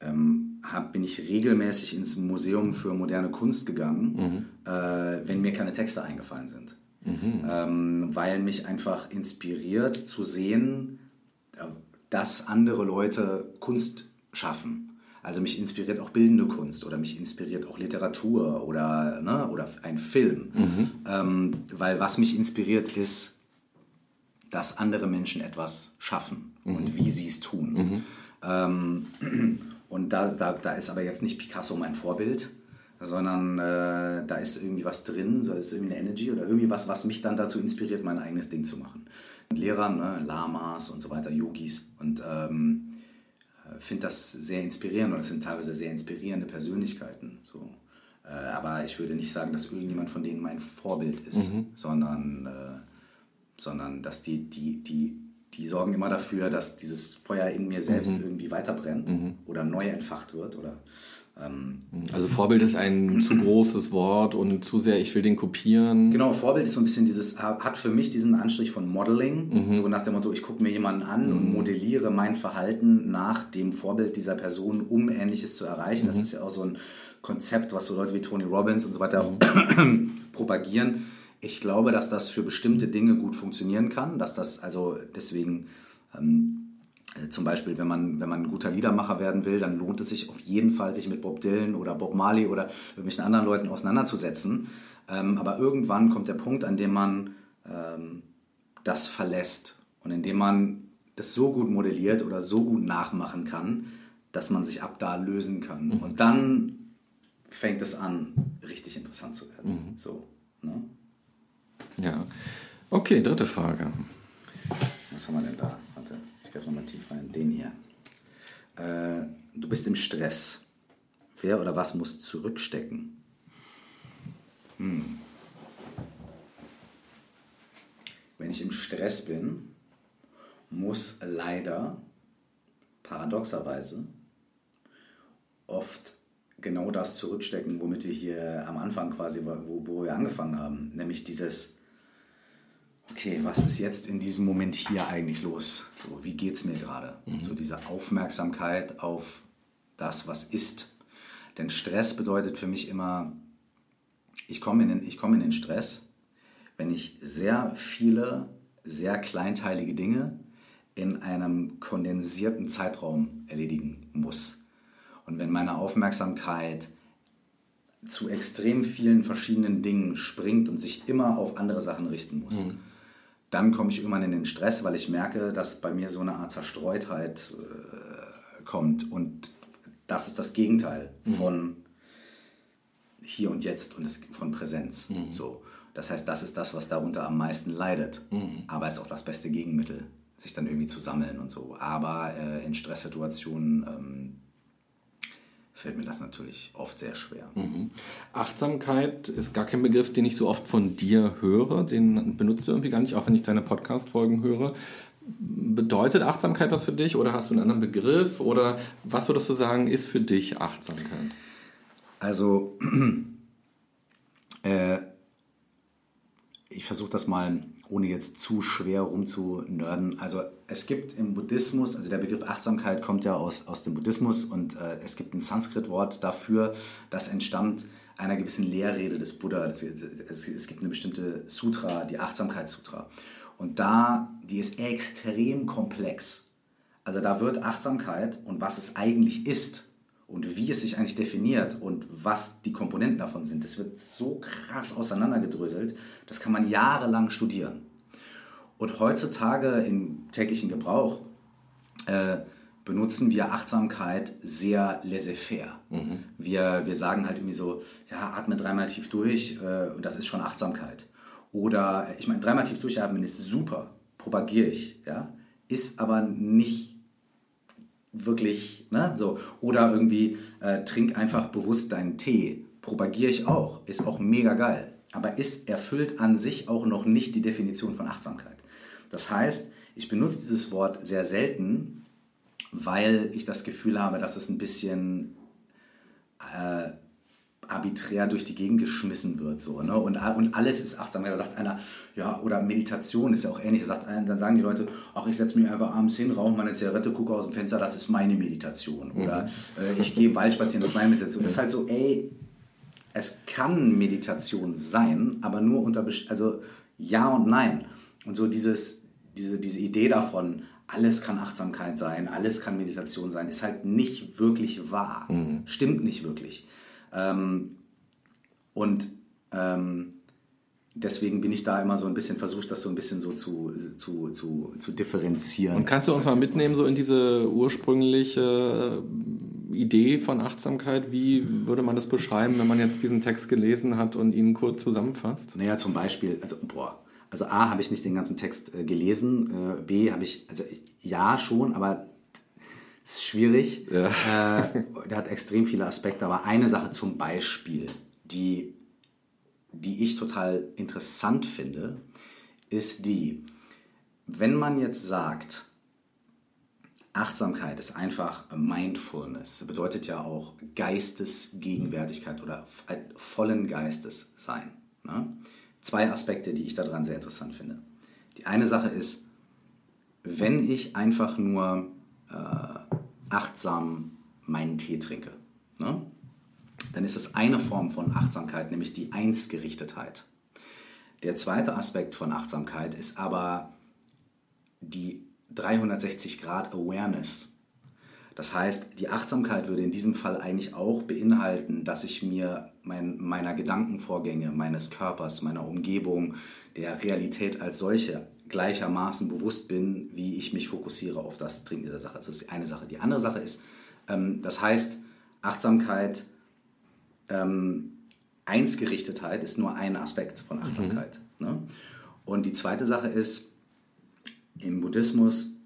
ähm, hab, bin ich regelmäßig ins Museum für moderne Kunst gegangen, äh, wenn mir keine Texte eingefallen sind. Ähm, weil mich einfach inspiriert zu sehen, äh, dass andere Leute Kunst schaffen. Also mich inspiriert auch bildende Kunst oder mich inspiriert auch Literatur oder, ne, oder ein Film. Ähm, weil was mich inspiriert ist, dass andere Menschen etwas schaffen und wie sie es tun. Ähm, und da, da, da ist aber jetzt nicht Picasso mein Vorbild, sondern äh, da ist irgendwie was drin, so ist irgendwie eine Energy oder irgendwie was, was mich dann dazu inspiriert, mein eigenes Ding zu machen. Lehrer, ne, Lamas und so weiter, Yogis und ähm, finde das sehr inspirierend und es sind teilweise sehr inspirierende Persönlichkeiten. So. Äh, aber ich würde nicht sagen, dass irgendjemand von denen mein Vorbild ist, sondern, äh, sondern dass die, die, die, die sorgen immer dafür, dass dieses Feuer in mir selbst irgendwie weiterbrennt oder neu entfacht wird. Oder, Also Vorbild ist ein zu großes Wort und zu sehr, ich will den kopieren. Genau, Vorbild ist so ein bisschen dieses, hat für mich diesen Anstrich von Modeling. So nach dem Motto, ich gucke mir jemanden an und modelliere mein Verhalten nach dem Vorbild dieser Person, um Ähnliches zu erreichen. Das ist ja auch so ein Konzept, was so Leute wie Tony Robbins und so weiter auch propagieren. Ich glaube, dass das für bestimmte Dinge gut funktionieren kann, dass das also deswegen ähm, äh, zum Beispiel, wenn man, wenn man ein guter Liedermacher werden will, dann lohnt es sich auf jeden Fall, sich mit Bob Dylan oder Bob Marley oder irgendwelchen anderen Leuten auseinanderzusetzen. Ähm, aber irgendwann kommt der Punkt, an dem man ähm, das verlässt und in dem man das so gut modelliert oder so gut nachmachen kann, dass man sich ab da lösen kann. Und dann fängt es an, richtig interessant zu werden. So, ne? Ja. Okay, dritte Frage. Was haben wir denn da? Warte, ich greife nochmal tief rein. Den hier. Äh, du bist im Stress. Wer oder was muss zurückstecken? Hm. Wenn ich im Stress bin, muss leider paradoxerweise oft genau das zurückstecken, womit wir hier am Anfang quasi, wo, wo wir angefangen haben. Nämlich dieses, okay, was ist jetzt in diesem Moment hier eigentlich los? So, wie geht's mir gerade? So diese Aufmerksamkeit auf das, was ist. Denn Stress bedeutet für mich immer, ich komme in, den- ich komme in den Stress, wenn ich sehr viele, sehr kleinteilige Dinge in einem kondensierten Zeitraum erledigen muss. Und wenn meine Aufmerksamkeit zu extrem vielen verschiedenen Dingen springt und sich immer auf andere Sachen richten muss, dann komme ich irgendwann in den Stress, weil ich merke, dass bei mir so eine Art Zerstreutheit äh, kommt. Und das ist das Gegenteil von hier und jetzt und von Präsenz. So. Das heißt, das ist das, was darunter am meisten leidet. Aber es ist auch das beste Gegenmittel, sich dann irgendwie zu sammeln und so. Aber äh, in Stresssituationen ähm, fällt mir das natürlich oft sehr schwer. Mhm. Achtsamkeit ist gar kein Begriff, den ich so oft von dir höre. Den benutzt du irgendwie gar nicht, auch wenn ich deine Podcast-Folgen höre. Bedeutet Achtsamkeit was für dich oder hast du einen anderen Begriff oder was würdest du sagen, ist für dich Achtsamkeit? Also, äh, ich versuche das mal ohne jetzt zu schwer rumzunörden. Also es gibt im Buddhismus, also der Begriff Achtsamkeit kommt ja aus, aus dem Buddhismus und äh, es gibt ein Sanskrit-Wort dafür, das entstammt einer gewissen Lehrrede des Buddha. Es, es, es gibt eine bestimmte Sutra, die Achtsamkeitssutra. Und da, die ist extrem komplex. Also da wird Achtsamkeit und was es eigentlich ist und wie es sich eigentlich definiert und was die Komponenten davon sind, das wird so krass auseinandergedröselt, das kann man jahrelang studieren. Und heutzutage im täglichen Gebrauch äh, benutzen wir Achtsamkeit sehr laissez-faire. Mhm. Wir, wir sagen halt irgendwie so, ja, atme dreimal tief durch äh, und das ist schon Achtsamkeit. Oder, ich meine, dreimal tief durchatmen ist super, propagiere ich, ja, ist aber nicht wirklich, ne, so. Oder irgendwie, äh, trink einfach bewusst deinen Tee, propagiere ich auch, ist auch mega geil. Aber ist erfüllt an sich auch noch nicht die Definition von Achtsamkeit. Das heißt, ich benutze dieses Wort sehr selten, weil ich das Gefühl habe, dass es ein bisschen äh, arbiträr durch die Gegend geschmissen wird. So, ne? und, und alles ist achtsam. Da sagt einer, ja, oder Meditation ist ja auch ähnlich. Da sagt einer, dann sagen die Leute, ach, ich setze mich einfach abends hin, rauche meine Zigarette, gucke aus dem Fenster, das ist meine Meditation. Oder mhm. äh, ich gehe im Wald spazieren, das ist meine Meditation. Das ist halt so, ey, es kann Meditation sein, aber nur unter, also ja und nein. Und so dieses, diese, diese Idee davon, alles kann Achtsamkeit sein, alles kann Meditation sein, ist halt nicht wirklich wahr. Mhm. Stimmt nicht wirklich. Ähm, und ähm, deswegen bin ich da immer so ein bisschen versucht, das so ein bisschen so zu, zu, zu, zu differenzieren. Und kannst du uns mal mitnehmen, so in diese ursprüngliche äh, Idee von Achtsamkeit? Wie würde man das beschreiben, wenn man jetzt diesen Text gelesen hat und ihn kurz zusammenfasst? Naja, zum Beispiel, also, boah, also A, habe ich nicht den ganzen Text äh, gelesen, äh, B, habe ich, also ja schon, aber es ist schwierig. Ja. Äh, der hat extrem viele Aspekte, aber eine Sache zum Beispiel, die, die ich total interessant finde, ist die, wenn man jetzt sagt, Achtsamkeit ist einfach Mindfulness, bedeutet ja auch Geistesgegenwärtigkeit oder vollen Geistes sein. Ne? Zwei Aspekte, die ich daran sehr interessant finde. Die eine Sache ist, wenn ich einfach nur äh, achtsam meinen Tee trinke, ne? dann ist es eine Form von Achtsamkeit, nämlich die Einsgerichtetheit. Der zweite Aspekt von Achtsamkeit ist aber die 360 Grad Awareness. Das heißt, die Achtsamkeit würde in diesem Fall eigentlich auch beinhalten, dass ich mir mein, meiner Gedankenvorgänge, meines Körpers, meiner Umgebung, der Realität als solche gleichermaßen bewusst bin, wie ich mich fokussiere auf das Trinken dieser Sache. Das ist die eine Sache. Die andere Sache ist, ähm, das heißt, Achtsamkeit, ähm, Einsgerichtetheit ist nur ein Aspekt von mhm. Achtsamkeit. Mhm. Ne? Und die zweite Sache ist, im Buddhismus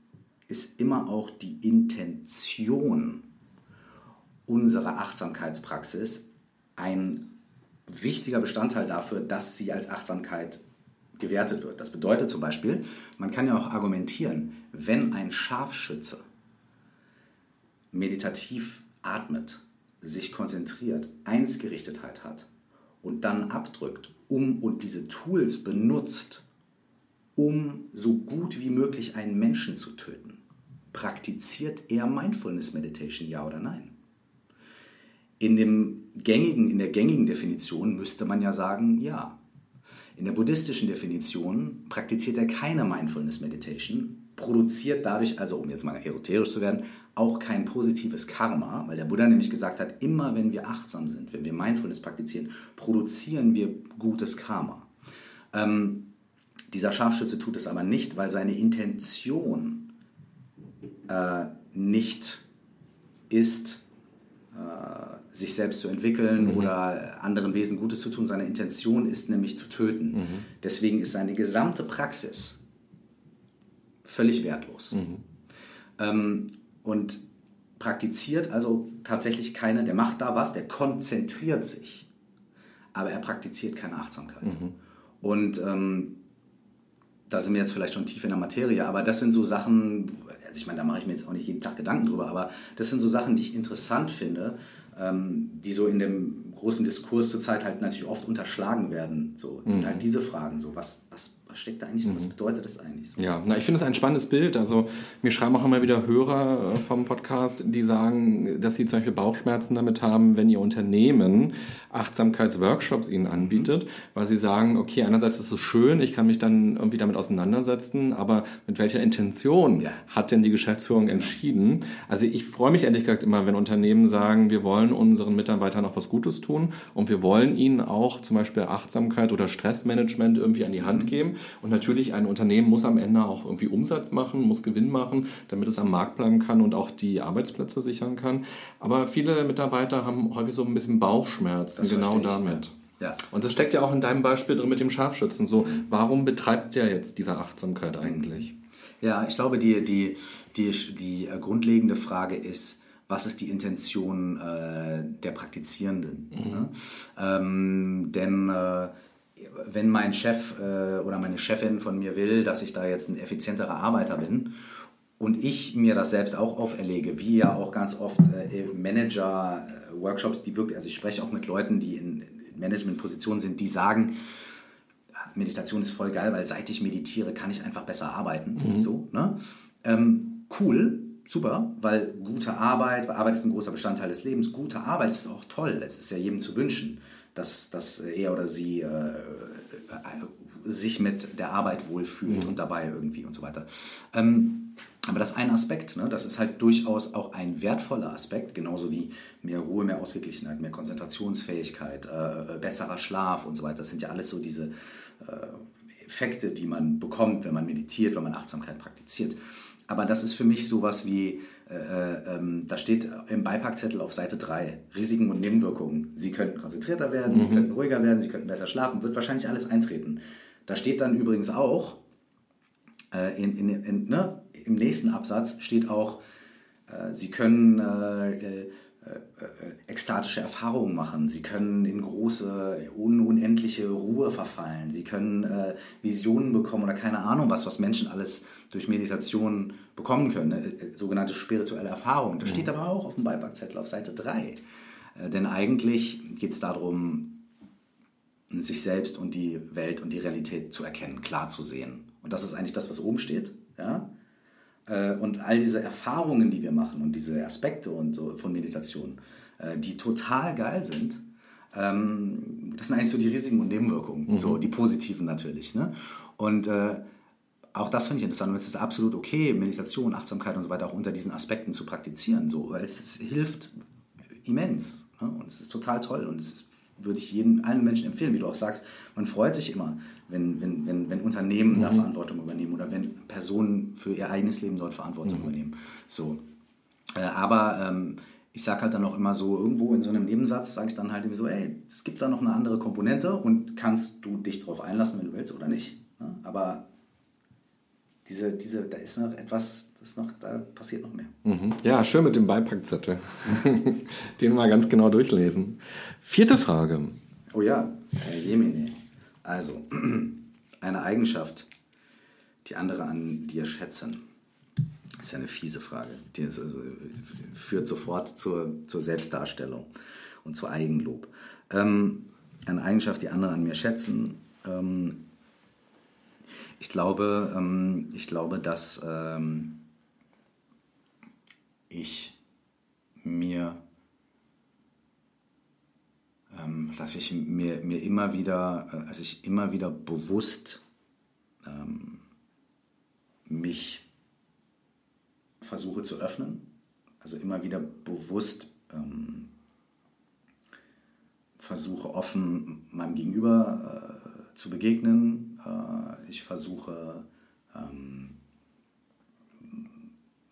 ist immer auch die Intention unserer Achtsamkeitspraxis ein wichtiger Bestandteil dafür, dass sie als Achtsamkeit gewertet wird. Das bedeutet zum Beispiel, man kann ja auch argumentieren, wenn ein Scharfschütze meditativ atmet, sich konzentriert, Einsgerichtetheit hat und dann abdrückt, um und diese Tools benutzt, um so gut wie möglich einen Menschen zu töten, praktiziert er Mindfulness Meditation, ja oder nein? In, dem gängigen, in der gängigen Definition müsste man ja sagen, ja. In der buddhistischen Definition praktiziert er keine Mindfulness Meditation, produziert dadurch, also um jetzt mal esoterisch zu werden, auch kein positives Karma, weil der Buddha nämlich gesagt hat, immer wenn wir achtsam sind, wenn wir Mindfulness praktizieren, produzieren wir gutes Karma. Ähm, dieser Scharfschütze tut es aber nicht, weil seine Intention äh, nicht ist, äh, sich selbst zu entwickeln mhm. oder anderen Wesen Gutes zu tun. Seine Intention ist nämlich zu töten. Mhm. Deswegen ist seine gesamte Praxis völlig wertlos. Mhm. Ähm, und praktiziert also tatsächlich keine, der macht da was, der konzentriert sich, aber er praktiziert keine Achtsamkeit. Mhm. Und ähm, da sind wir jetzt vielleicht schon tief in der Materie, aber das sind so Sachen, also ich meine, da mache ich mir jetzt auch nicht jeden Tag Gedanken drüber, aber das sind so Sachen, die ich interessant finde, die so in dem großen Diskurs zurzeit halt natürlich oft unterschlagen werden. So sind mhm. halt diese Fragen, so was, was was steckt da eigentlich, mhm. was bedeutet das eigentlich? So? Ja, na, ich finde es ein spannendes Bild. Also mir schreiben auch immer wieder Hörer äh, vom Podcast, die sagen, dass sie zum Beispiel Bauchschmerzen damit haben, wenn ihr Unternehmen Achtsamkeitsworkshops ihnen anbietet, mhm. weil sie sagen, okay, einerseits ist es schön, ich kann mich dann irgendwie damit auseinandersetzen, aber mit welcher Intention ja. hat denn die Geschäftsführung entschieden? Also ich freue mich ehrlich gesagt immer, wenn Unternehmen sagen, wir wollen unseren Mitarbeitern auch was Gutes tun und wir wollen ihnen auch zum Beispiel Achtsamkeit oder Stressmanagement irgendwie an die Hand mhm. geben. Und natürlich, ein Unternehmen muss am Ende auch irgendwie Umsatz machen, muss Gewinn machen, damit es am Markt bleiben kann und auch die Arbeitsplätze sichern kann. Aber viele Mitarbeiter haben häufig so ein bisschen Bauchschmerzen das genau damit. Ja. Und das steckt ja auch in deinem Beispiel drin mit dem Scharfschützen. So, warum betreibt der jetzt diese Achtsamkeit eigentlich? Ja, ich glaube, die, die, die, die grundlegende Frage ist, was ist die Intention äh, der Praktizierenden? Mhm. Ne? Ähm, denn äh, wenn mein Chef äh, oder meine Chefin von mir will, dass ich da jetzt ein effizienterer Arbeiter bin und ich mir das selbst auch auferlege, wie ja auch ganz oft äh, Manager-Workshops, die wirklich, also ich spreche auch mit Leuten, die in Managementpositionen sind, die sagen, ah, Meditation ist voll geil, weil seit ich meditiere, kann ich einfach besser arbeiten. Mhm. So, ne? Ähm, cool, super, weil gute Arbeit, Arbeit ist ein großer Bestandteil des Lebens, gute Arbeit ist auch toll, es ist ja jedem zu wünschen dass, dass er oder sie äh, sich mit der Arbeit wohlfühlt mhm. und dabei irgendwie und so weiter. Ähm, aber das ist ein Aspekt, ne? das ist halt durchaus auch ein wertvoller Aspekt, genauso wie mehr Ruhe, mehr Ausgeglichenheit, mehr Konzentrationsfähigkeit, äh, besserer Schlaf und so weiter. Das sind ja alles so diese äh, Effekte, die man bekommt, wenn man meditiert, wenn man Achtsamkeit praktiziert. Aber das ist für mich sowas wie äh, äh, ähm, da steht im Beipackzettel auf Seite 3 Risiken und Nebenwirkungen. Sie könnten konzentrierter werden, mhm. Sie könnten ruhiger werden, Sie könnten besser schlafen, wird wahrscheinlich alles eintreten. Da steht dann übrigens auch, äh, in, in, in, ne, im nächsten Absatz steht auch, äh, Sie können äh, äh, ekstatische Erfahrungen machen. Sie können in große, un unendliche Ruhe verfallen. Sie können Visionen bekommen oder keine Ahnung was, was Menschen alles durch Meditation bekommen können. Ne? Sogenannte spirituelle Erfahrungen. Das mhm. steht aber auch auf dem Beipackzettel auf Seite 3. Äh, denn eigentlich geht es darum, sich selbst und die Welt und die Realität zu erkennen, klar zu sehen. Und das ist eigentlich das, was oben steht. Ja? Und all diese Erfahrungen, die wir machen und diese Aspekte und so von Meditation, die total geil sind, ähm, das sind eigentlich so die Risiken und Nebenwirkungen, mhm. so die positiven natürlich. Ne? Und auch das finde ich interessant und es ist absolut okay, Meditation, Achtsamkeit und so weiter auch unter diesen Aspekten zu praktizieren, so, weil es, es hilft immens ne? und es ist total toll und es ist, würde ich jedem, allen Menschen empfehlen, wie du auch sagst, man freut sich immer, wenn, wenn, wenn, wenn Unternehmen mhm. da Verantwortung übernehmen oder wenn Personen für ihr eigenes Leben dort Verantwortung mhm. übernehmen. So. Äh, aber ähm, ich sage halt dann auch immer so, irgendwo in so einem Nebensatz sage ich dann halt irgendwie so, ey, es gibt da noch eine andere Komponente und kannst du dich darauf einlassen, wenn du willst oder nicht. Ne? Aber diese, diese, da ist noch etwas, das noch, da passiert noch mehr. Mhm. Ja, schön mit dem Beipackzettel. Den mal ganz genau durchlesen. Vierte Frage. Oh ja, Herr Jemine. Also, eine Eigenschaft, die andere an dir schätzen. Das ist ja eine fiese Frage. Die ist also, führt sofort zur, zur Selbstdarstellung und zu Eigenlob. Ähm, eine Eigenschaft, die andere an mir schätzen. Ähm, ich glaube, ähm, ich glaube, dass ähm, ich mir ähm, dass ich mir, mir immer wieder, also ich immer wieder bewusst ähm, mich versuche zu öffnen, also immer wieder bewusst ähm, versuche offen meinem Gegenüber äh, zu begegnen. Äh, ich versuche ähm,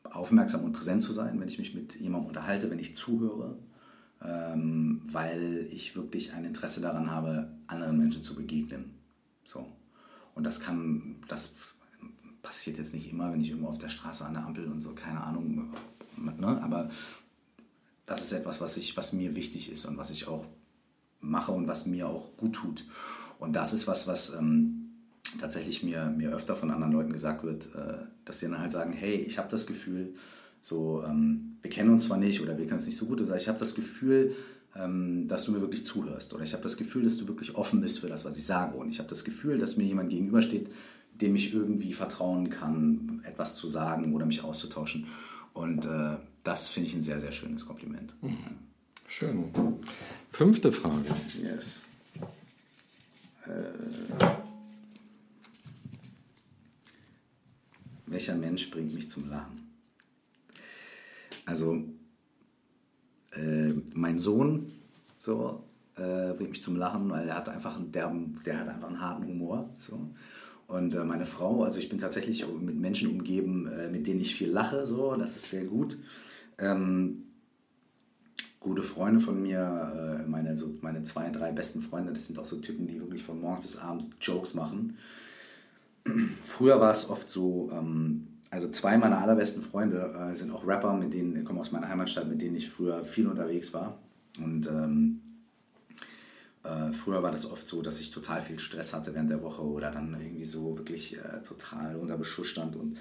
aufmerksam und präsent zu sein, wenn ich mich mit jemandem unterhalte, wenn ich zuhöre ähm, weil ich wirklich ein Interesse daran habe, anderen Menschen zu begegnen. So. Und das kann, das passiert jetzt nicht immer, wenn ich irgendwo auf der Straße an der Ampel und so, keine Ahnung, ne? aber das ist etwas, was, ich, was mir wichtig ist und was ich auch mache und was mir auch gut tut. Und das ist was, was ähm, tatsächlich mir, mir öfter von anderen Leuten gesagt wird, äh, dass sie dann halt sagen, hey, ich habe das Gefühl, so, ähm, wir kennen uns zwar nicht oder wir kennen uns nicht so gut, aber ich habe das Gefühl, ähm, dass du mir wirklich zuhörst oder ich habe das Gefühl, dass du wirklich offen bist für das, was ich sage und ich habe das Gefühl, dass mir jemand gegenübersteht, dem ich irgendwie vertrauen kann, etwas zu sagen oder mich auszutauschen. Und äh, das finde ich ein sehr, sehr schönes Kompliment. Mhm. Schön. Fünfte Frage. Yes. Äh, welcher Mensch bringt mich zum Lachen? Also, äh, mein Sohn so, äh, bringt mich zum Lachen, weil er hat einfach einen derben, der hat einfach einen harten Humor. So. Und äh, meine Frau, also ich bin tatsächlich mit Menschen umgeben, äh, mit denen ich viel lache, so, das ist sehr gut. Ähm, gute Freunde von mir, äh, meine, so meine zwei, drei besten Freunde, das sind auch so Typen, die wirklich von morgens bis abends Jokes machen. Früher war es oft so, ähm, also zwei meiner allerbesten Freunde äh, sind auch Rapper, mit denen, kommen aus meiner Heimatstadt, mit denen ich früher viel unterwegs war. Und ähm, äh, früher war das oft so, dass ich total viel Stress hatte während der Woche oder dann irgendwie so wirklich äh, total unter Beschuss stand. Und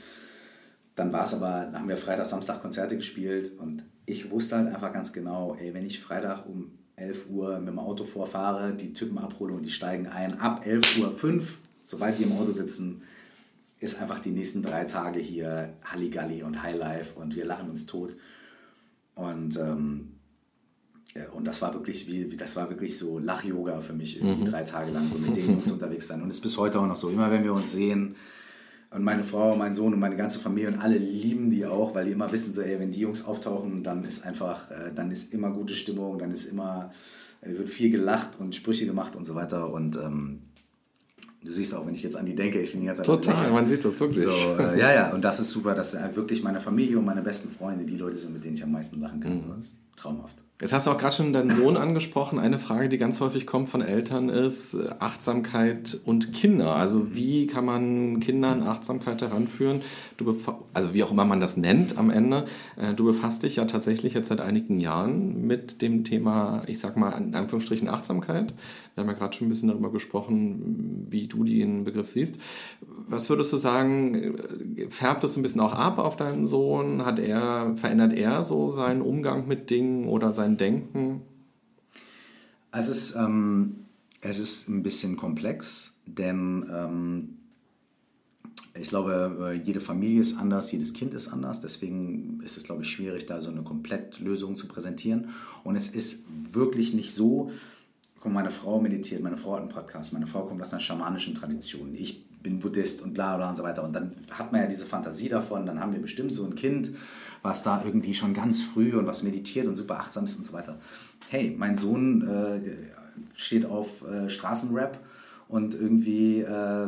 dann war es aber, dann haben wir Freitag, Samstag Konzerte gespielt und ich wusste halt einfach ganz genau, ey, wenn ich Freitag um 11 Uhr mit dem Auto vorfahre, die Typen abhole und die steigen ein, ab 11 Uhr 5, sobald die im Auto sitzen, ist einfach die nächsten drei Tage hier Halligalli und Highlife und wir lachen uns tot. Und ähm, und das war wirklich wie, das war wirklich so Lach-Yoga für mich, irgendwie mhm. drei Tage lang so mit den Jungs unterwegs sein. Und es ist bis heute auch noch so. Immer wenn wir uns sehen, und meine Frau, mein Sohn und meine ganze Familie und alle lieben die auch, weil die immer wissen, so, ey, wenn die Jungs auftauchen, dann ist einfach, äh, dann ist immer gute Stimmung, dann ist immer, äh, wird viel gelacht und Sprüche gemacht und so weiter. Und ähm, du siehst auch, wenn ich jetzt an die denke, ich bin die ganze Zeit. Total, man sieht das wirklich. So, äh, ja, ja, und das ist super, dass äh, wirklich meine Familie und meine besten Freunde die Leute sind, mit denen ich am meisten lachen kann. Mhm. Das ist traumhaft. Jetzt hast du auch gerade schon deinen Sohn angesprochen. Eine Frage, die ganz häufig kommt von Eltern, ist äh, Achtsamkeit und Kinder. Also wie kann man Kindern Achtsamkeit heranführen? Du also wie auch immer man das nennt am Ende. Äh, du befasst dich ja tatsächlich jetzt seit einigen Jahren mit dem Thema, ich sag mal in Anführungsstrichen Achtsamkeit. Wir haben ja gerade schon ein bisschen darüber gesprochen, wie du den Begriff siehst. Was würdest du sagen, färbt es ein bisschen auch ab auf deinen Sohn? Hat er, verändert er so seinen Umgang mit Dingen oder sein Denken? Also es ist, ähm, es ist ein bisschen komplex, denn ähm, ich glaube, äh, jede Familie ist anders, jedes Kind ist anders. Deswegen ist es, glaube ich, schwierig, da so eine Komplettlösung zu präsentieren. Und es ist wirklich nicht so, guck, meine Frau meditiert, meine Frau hat einen Podcast, meine Frau kommt aus einer schamanischen Tradition, ich bin Buddhist und bla bla und so weiter. Und dann hat man ja diese Fantasie davon, dann haben wir bestimmt so ein Kind, was da irgendwie schon ganz früh und was meditiert und super achtsam ist und so weiter. Hey, mein Sohn äh, steht auf äh, Straßenrap und irgendwie äh,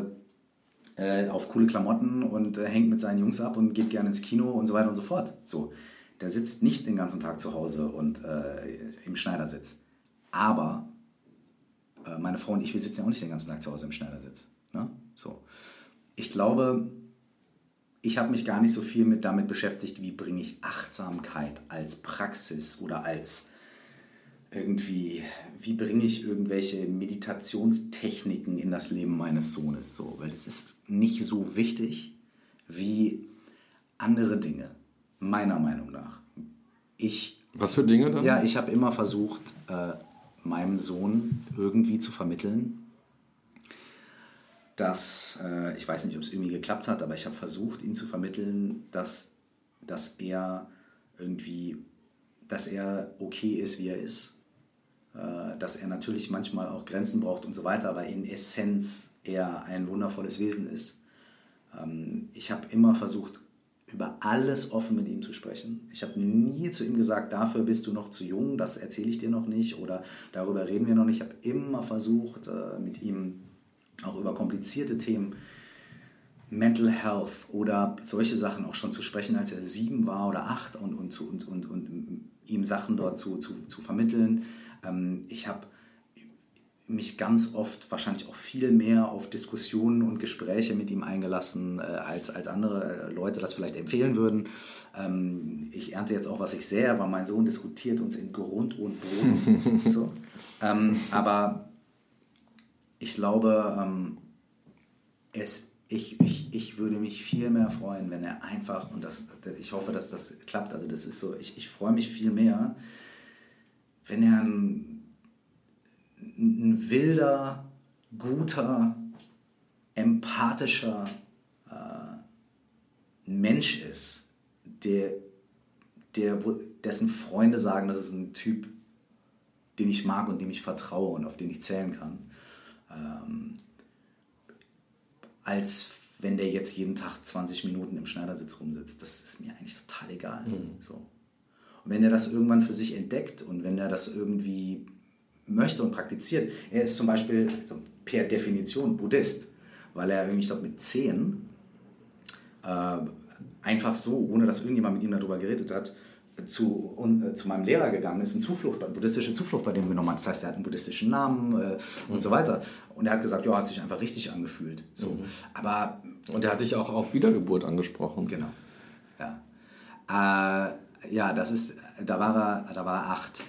äh auf coole Klamotten und äh, hängt mit seinen Jungs ab und geht gerne ins Kino und so weiter und so fort. So, der sitzt nicht den ganzen Tag zu Hause und äh, im Schneidersitz. Aber meine Frau und ich, wir sitzen ja auch nicht den ganzen Tag zu Hause im Schneidersitz. Ne? So. Ich glaube, ich habe mich gar nicht so viel mit damit beschäftigt, wie bringe ich Achtsamkeit als Praxis oder als irgendwie, wie bringe ich irgendwelche Meditationstechniken in das Leben meines Sohnes so, weil es ist nicht so wichtig wie andere Dinge, meiner Meinung nach. Ich, Was für Dinge dann? Ja, ich habe immer versucht, äh, meinem Sohn irgendwie zu vermitteln, dass, äh, ich weiß nicht, ob es irgendwie geklappt hat, aber ich habe versucht, ihm zu vermitteln, dass, dass er irgendwie, dass er okay ist, wie er ist, äh, dass er natürlich manchmal auch Grenzen braucht und so weiter, aber in Essenz er ein wundervolles Wesen ist. Ähm, ich habe immer versucht, über alles offen mit ihm zu sprechen. Ich habe nie zu ihm gesagt, dafür bist du noch zu jung, das erzähle ich dir noch nicht oder darüber reden wir noch nicht. Ich habe immer versucht, äh, mit ihm auch über komplizierte Themen, Mental Health oder solche Sachen auch schon zu sprechen, als er sieben war oder acht und, und, und, und, und ihm Sachen dort zu, zu, zu vermitteln. Ähm, ich habe mich ganz oft wahrscheinlich auch viel mehr auf Diskussionen und Gespräche mit ihm eingelassen, äh, als, als andere äh, Leute das vielleicht empfehlen würden. Ähm, ich ernte jetzt auch, was ich sehe, weil mein Sohn diskutiert uns in Grund und Boden. so. ähm, aber ich glaube, ähm, es, ich, ich, ich würde mich viel mehr freuen, wenn er einfach, und das, ich hoffe, dass das klappt, also das ist so, ich, ich freue mich viel mehr, wenn er ein ein wilder, guter, empathischer äh, Mensch ist, der, der, dessen Freunde sagen, das ist ein Typ, den ich mag und dem ich vertraue und auf den ich zählen kann, ähm, als wenn der jetzt jeden Tag 20 Minuten im Schneidersitz rumsitzt. Das ist mir eigentlich total egal. Mhm. So. Und wenn er das irgendwann für sich entdeckt und wenn er das irgendwie möchte und praktiziert. Er ist zum Beispiel also per Definition Buddhist, weil er irgendwie, ich glaube, mit zehn äh, einfach so, ohne dass irgendjemand mit ihm darüber geredet hat, zu, und, äh, zu meinem Lehrer gegangen ist, eine Zuflucht, buddhistische Zuflucht bei dem genommen hat. Das heißt, er hat einen buddhistischen Namen äh, und mhm. so weiter. Und er hat gesagt, ja, hat sich einfach richtig angefühlt. So. Mhm. Aber, und er hat dich auch auf Wiedergeburt angesprochen. Genau. Ja. Äh, ja, das ist, da war er, da war er acht.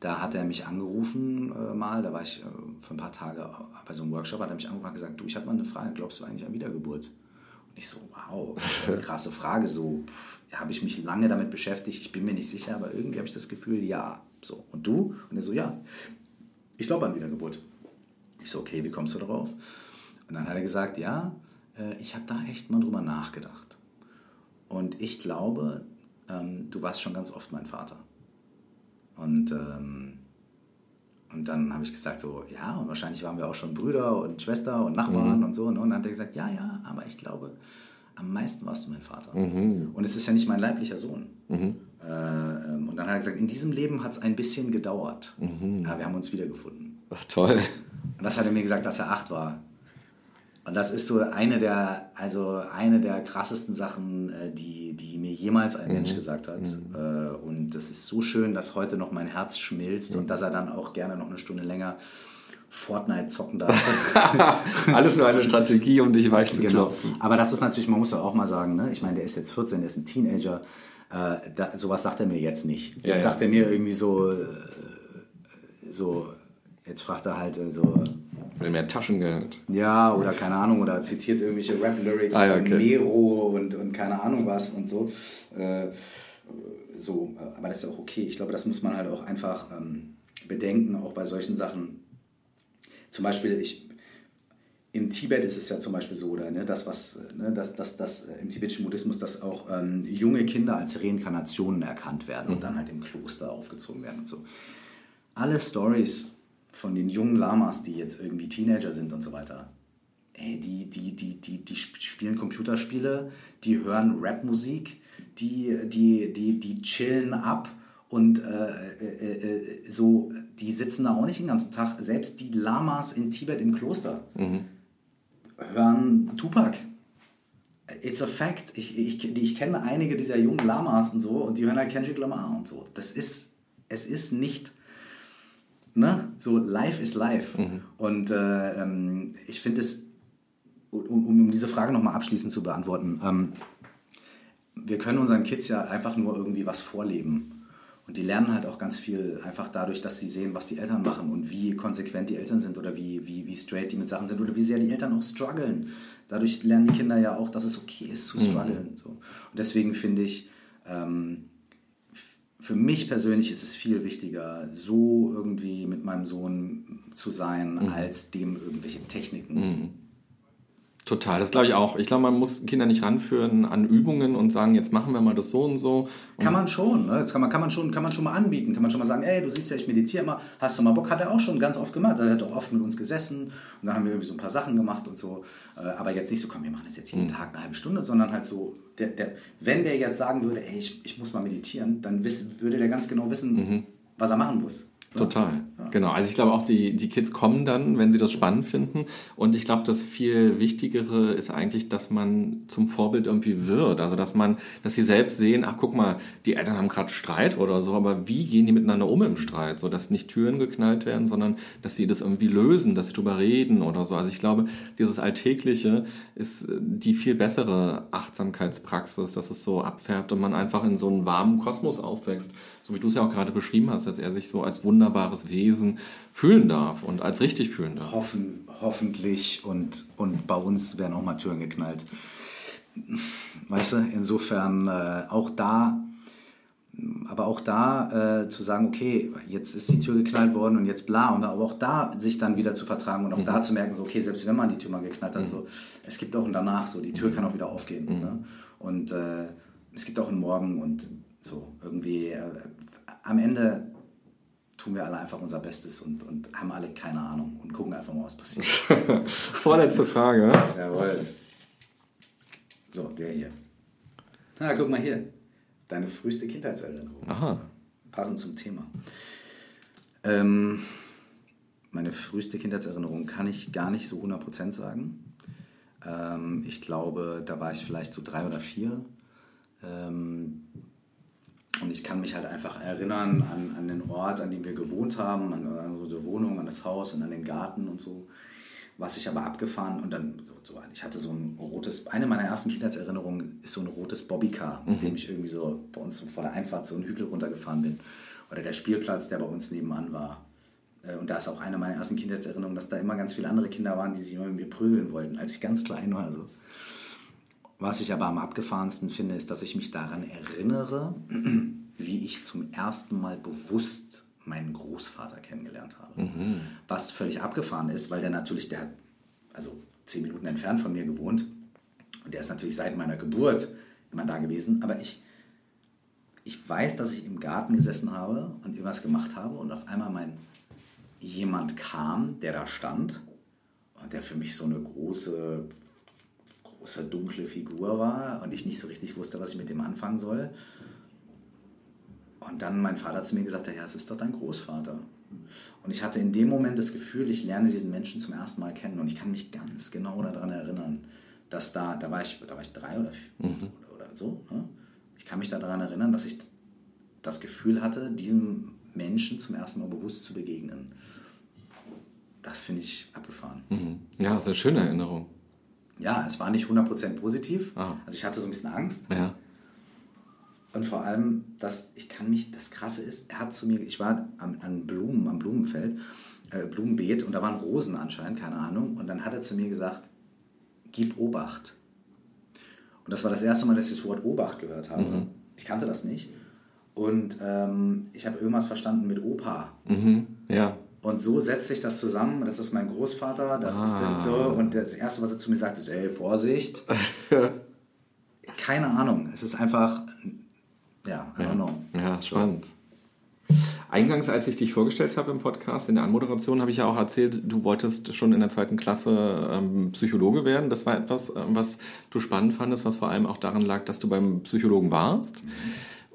Da hat er mich angerufen äh, mal, da war ich äh, für ein paar Tage bei so einem Workshop, hat er mich angerufen und gesagt, du, ich habe mal eine Frage, glaubst du eigentlich an Wiedergeburt? Ich so, wow, krasse Frage, so habe ich mich lange damit beschäftigt, ich bin mir nicht sicher, aber irgendwie habe ich das Gefühl, ja. So, und du? Und er so, ja, ich glaube an Wiedergeburt. Ich so, okay, wie kommst du darauf? Und dann hat er gesagt, ja, äh, ich habe da echt mal drüber nachgedacht. Und ich glaube, ähm, du warst schon ganz oft mein Vater. Und, ähm, und dann habe ich gesagt, so, ja, und wahrscheinlich waren wir auch schon Brüder und Schwester und Nachbarn mhm. und so. Und dann hat er gesagt, ja, ja, aber ich glaube, am meisten warst du mein Vater. Mhm. Und es ist ja nicht mein leiblicher Sohn. Mhm. Äh, ähm, und dann hat er gesagt, in diesem Leben hat es ein bisschen gedauert. Mhm. Ja, wir haben uns wiedergefunden. Ach, toll. Und das hat er mir gesagt, dass er acht war. Und das ist so eine der, also eine der krassesten Sachen, äh, die, die mir jemals ein mhm. Mensch gesagt hat. Mhm. Äh, und das ist so schön, dass heute noch mein Herz schmilzt mhm. und dass er dann auch gerne noch eine Stunde länger Fortnite zocken darf. Alles nur eine Strategie, um dich weich zu genau. klopfen. Aber das ist natürlich, man muss ja auch mal sagen, ne? ich meine, der ist jetzt 14, der ist ein Teenager. Äh, da, sowas sagt er mir jetzt nicht. Jetzt ja, sagt er mir irgendwie so, äh, so, jetzt fragt er halt so, Will mehr Taschengeld. Ja, oder keine Ahnung, oder zitiert irgendwelche Rap-Lyrics ah, ja, okay. von Nero und, und keine Ahnung was und so. Äh, so, aber das ist auch okay. Ich glaube, das muss man halt auch einfach ähm, bedenken, auch bei solchen Sachen. Zum Beispiel, ich, im Tibet ist es ja zum Beispiel so, oder ne, das, was, ne, das, das, das, im tibetischen Buddhismus, dass auch ähm, junge Kinder als Reinkarnationen erkannt werden mhm. und dann halt im Kloster aufgezogen werden und so. Alle Stories von den jungen Lamas, die jetzt irgendwie Teenager sind und so weiter, ey, die, die, die, die, die spielen Computerspiele, die hören Rapmusik, die, die, die, die chillen ab und äh, äh, äh, so, die sitzen da auch nicht den ganzen Tag. Selbst die Lamas in Tibet im Kloster mhm. hören Tupac. It's a fact. Ich, ich, ich kenne einige dieser jungen Lamas und so und die hören halt Kendrick Lamar und so. Das ist, es ist nicht ne? So, life is life. Mhm. Und äh, ähm, ich finde es, um, um, diese Frage nochmal abschließend zu beantworten, ähm, wir können unseren Kids ja einfach nur irgendwie was vorleben. Und die lernen halt auch ganz viel einfach dadurch, dass sie sehen, was die Eltern machen und wie konsequent die Eltern sind oder wie, wie, wie straight die mit Sachen sind oder wie sehr die Eltern auch strugglen. Dadurch lernen die Kinder ja auch, dass es okay ist zu mhm. strugglen. Mhm. So. Und deswegen finde ich, ähm, für mich persönlich ist es viel wichtiger, so irgendwie mit meinem Sohn zu sein, mhm. als dem irgendwelche Techniken mhm. Total, das glaube ich auch. Ich glaube, man muss Kinder nicht ranführen an Übungen und sagen, jetzt machen wir mal das so und so. Und kann man schon, ne? das kann man, kann, man schon, kann man schon mal anbieten. Kann man schon mal sagen, ey, du siehst ja, ich meditiere immer, hast du mal Bock? Hat er auch schon ganz oft gemacht. Er hat auch oft mit uns gesessen und dann haben wir irgendwie so ein paar Sachen gemacht und so. Äh, aber jetzt nicht so, komm, wir machen das jetzt jeden mhm. Tag eine halbe Stunde, sondern halt so, der, der, wenn der jetzt sagen würde, ey, ich, ich muss mal meditieren, dann wiss, würde der ganz genau wissen, mhm. was er machen muss. Total. Genau, also ich glaube auch, die, die Kids kommen dann, wenn sie das spannend finden. Und ich glaube, das viel Wichtigere ist eigentlich, dass man zum Vorbild irgendwie wird. Also dass man, dass sie selbst sehen, ach guck mal, die Eltern haben gerade Streit oder so, aber wie gehen die miteinander um im Streit? So dass nicht Türen geknallt werden, sondern dass sie das irgendwie lösen, dass sie drüber reden oder so. Also ich glaube, dieses Alltägliche ist die viel bessere Achtsamkeitspraxis, dass es so abfärbt und man einfach in so einen warmen Kosmos aufwächst so wie du es ja auch gerade beschrieben hast, dass er sich so als wunderbares Wesen fühlen darf und als richtig fühlen darf. Hoffen, hoffentlich und, und bei uns werden auch mal Türen geknallt. Weißt du, insofern äh, auch da, aber auch da äh, zu sagen, okay, jetzt ist die Tür geknallt worden und jetzt bla, und aber auch da sich dann wieder zu vertragen und auch mhm. da zu merken, so, okay, selbst wenn man die Tür mal geknallt hat, mhm. so, es gibt auch ein Danach, so, die Tür mhm. kann auch wieder aufgehen. Mhm. Ne? Und äh, es gibt auch einen Morgen und so irgendwie äh, am Ende tun wir alle einfach unser Bestes und, und haben alle keine Ahnung und gucken einfach mal, was passiert. Vorletzte Frage. Jawohl. So, der hier. Na, guck mal hier. Deine früheste Kindheitserinnerung. Aha. Passend zum Thema. Ähm, meine früheste Kindheitserinnerung kann ich gar nicht so 100% sagen. Ähm, ich glaube, da war ich vielleicht so drei oder vier. Ähm, und ich kann mich halt einfach erinnern an, an den Ort, an dem wir gewohnt haben, an, unsere Wohnung, an das Haus und an den Garten und so. Was ich aber abgefahren und dann so, so ich hatte so ein rotes, eine meiner ersten Kindheitserinnerungen ist so ein rotes Bobbycar, mit dem mhm. ich irgendwie so bei uns vor der Einfahrt so einen Hügel runtergefahren bin. Oder der Spielplatz, der bei uns nebenan war. Äh, und da ist auch eine meiner ersten Kindheitserinnerungen, dass da immer ganz viele andere Kinder waren, die sich immer mit mir prügeln wollten, als ich ganz klein war. Also. Was ich aber am abgefahrensten finde, ist, dass ich mich daran erinnere, wie ich zum ersten Mal bewusst meinen Großvater kennengelernt habe. Mhm. Was völlig abgefahren ist, weil der natürlich, der hat also zehn Minuten entfernt von mir gewohnt und der ist natürlich seit meiner Geburt immer da gewesen, aber ich, ich weiß, dass ich im Garten gesessen habe und irgendwas gemacht habe und auf einmal mein jemand kam, der da stand und der für mich so eine große große dunkle Figur war und ich nicht so richtig wusste, was ich mit dem anfangen soll. Und dann mein Vater zu mir gesagt hat, ja, es ist doch dein Großvater. Und ich hatte in dem Moment das Gefühl, ich lerne diesen Menschen zum ersten Mal kennen und ich kann mich ganz genau daran erinnern, dass da, da war ich, da war ich drei oder, vier, mhm. oder, oder, so. Ne? Ich kann mich daran erinnern, dass ich das Gefühl hatte, diesem Menschen zum ersten Mal bewusst zu begegnen. Das finde ich abgefahren. Mhm. Ja, das ist eine schöne Erinnerung ja, es war nicht 100% positiv. Ah. Also ich hatte so ein bisschen Angst. Ja. Und vor allem, dass ich kann mich, das Krasse ist, er hat zu mir, ich war am, an Blumen, am Blumenfeld, äh, Blumenbeet und da waren Rosen anscheinend, keine Ahnung. Und dann hat er zu mir gesagt, gib Obacht. Und das war das erste Mal, dass ich das Wort Obacht gehört habe. Mhm. Ich kannte das nicht. Und ähm, ich habe irgendwas verstanden mit Opa. Mhm. Ja. Und so setzt sich das zusammen. Das ist mein Großvater, das ah. ist so. Und das Erste, was er zu mir sagt, ist: ey, Vorsicht. Keine Ahnung. Es ist einfach, ja, I don't know. Ja, spannend. Eingangs, als ich dich vorgestellt habe im Podcast, in der Anmoderation, habe ich ja auch erzählt, du wolltest schon in der zweiten Klasse ähm, Psychologe werden. Das war etwas, ähm, was du spannend fandest, was vor allem auch daran lag, dass du beim Psychologen warst. Mhm.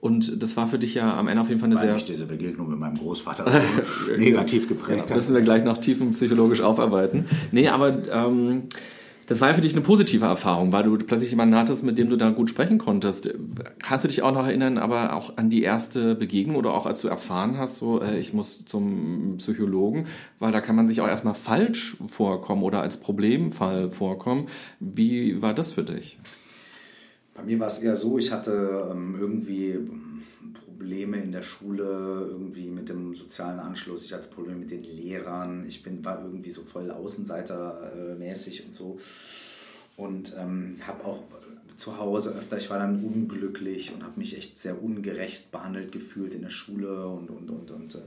Und das war für dich ja am Ende auf jeden Fall eine Weil sehr. Mich diese Begegnung mit meinem Großvater so negativ geprägt. Ja, müssen wir gleich noch tiefenpsychologisch aufarbeiten. Nee, aber ähm, das war ja für dich eine positive Erfahrung, weil du plötzlich jemanden hattest, mit dem du da gut sprechen konntest. Kannst du dich auch noch erinnern, aber auch an die erste Begegnung oder auch als du erfahren hast, so äh, ich muss zum Psychologen, weil da kann man sich auch erstmal falsch vorkommen oder als Problemfall vorkommen. Wie war das für dich? Bei mir war es eher so, ich hatte ähm, irgendwie Probleme in der Schule, irgendwie mit dem sozialen Anschluss, ich hatte Probleme mit den Lehrern, ich bin, war irgendwie so voll Außenseitermäßig und so. Und ähm, habe auch zu Hause öfter, ich war dann unglücklich und habe mich echt sehr ungerecht behandelt gefühlt in der Schule und, und, und, und äh,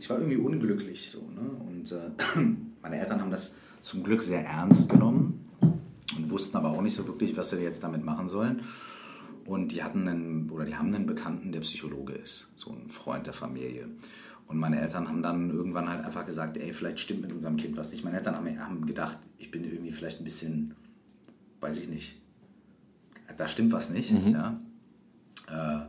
ich war irgendwie unglücklich so. Ne? Und äh, meine Eltern haben das zum Glück sehr ernst genommen und wussten aber auch nicht so wirklich, was sie jetzt damit machen sollen. Und die hatten einen, oder die haben einen Bekannten, der Psychologe ist, so ein Freund der Familie. Und meine Eltern haben dann irgendwann halt einfach gesagt, ey, vielleicht stimmt mit unserem Kind was nicht. Meine Eltern haben, haben gedacht, ich bin irgendwie vielleicht ein bisschen, weiß ich nicht, da stimmt was nicht. Mhm. Ja? Äh,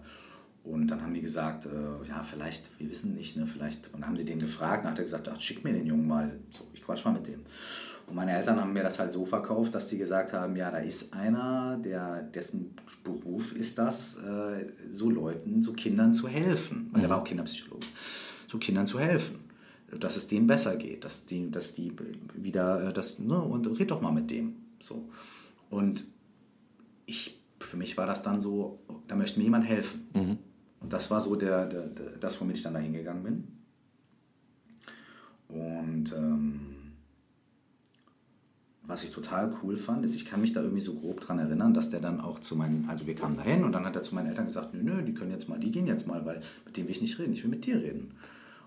Und dann haben die gesagt, äh, ja, vielleicht, wir wissen nicht, ne, vielleicht, und dann haben sie den gefragt, dann hat er gesagt, ach, schick mir den Jungen mal, so, ich quatsch mal mit dem. Und meine Eltern haben mir das halt so verkauft, dass die gesagt haben, ja, da ist einer, der, dessen Beruf ist das, äh, so Leuten, so Kindern zu helfen. Weil mhm. er war auch Kinderpsychologe. So Kindern zu helfen. Dass es denen besser geht, dass die, dass die wieder, äh, das, ne, und red doch mal mit dem. So. Und ich, für mich war das dann so, da möchte mir jemand helfen. Mhm. Und das war so der, der, der, das, womit ich dann da hingegangen bin. Und ähm, was ich total cool fand, ist, ich kann mich da irgendwie so grob dran erinnern, dass der dann auch zu meinen, also wir kamen dahin und dann hat er zu meinen Eltern gesagt, nö, nö, die können jetzt mal, die gehen jetzt mal, weil mit denen will ich nicht reden, ich will mit dir reden.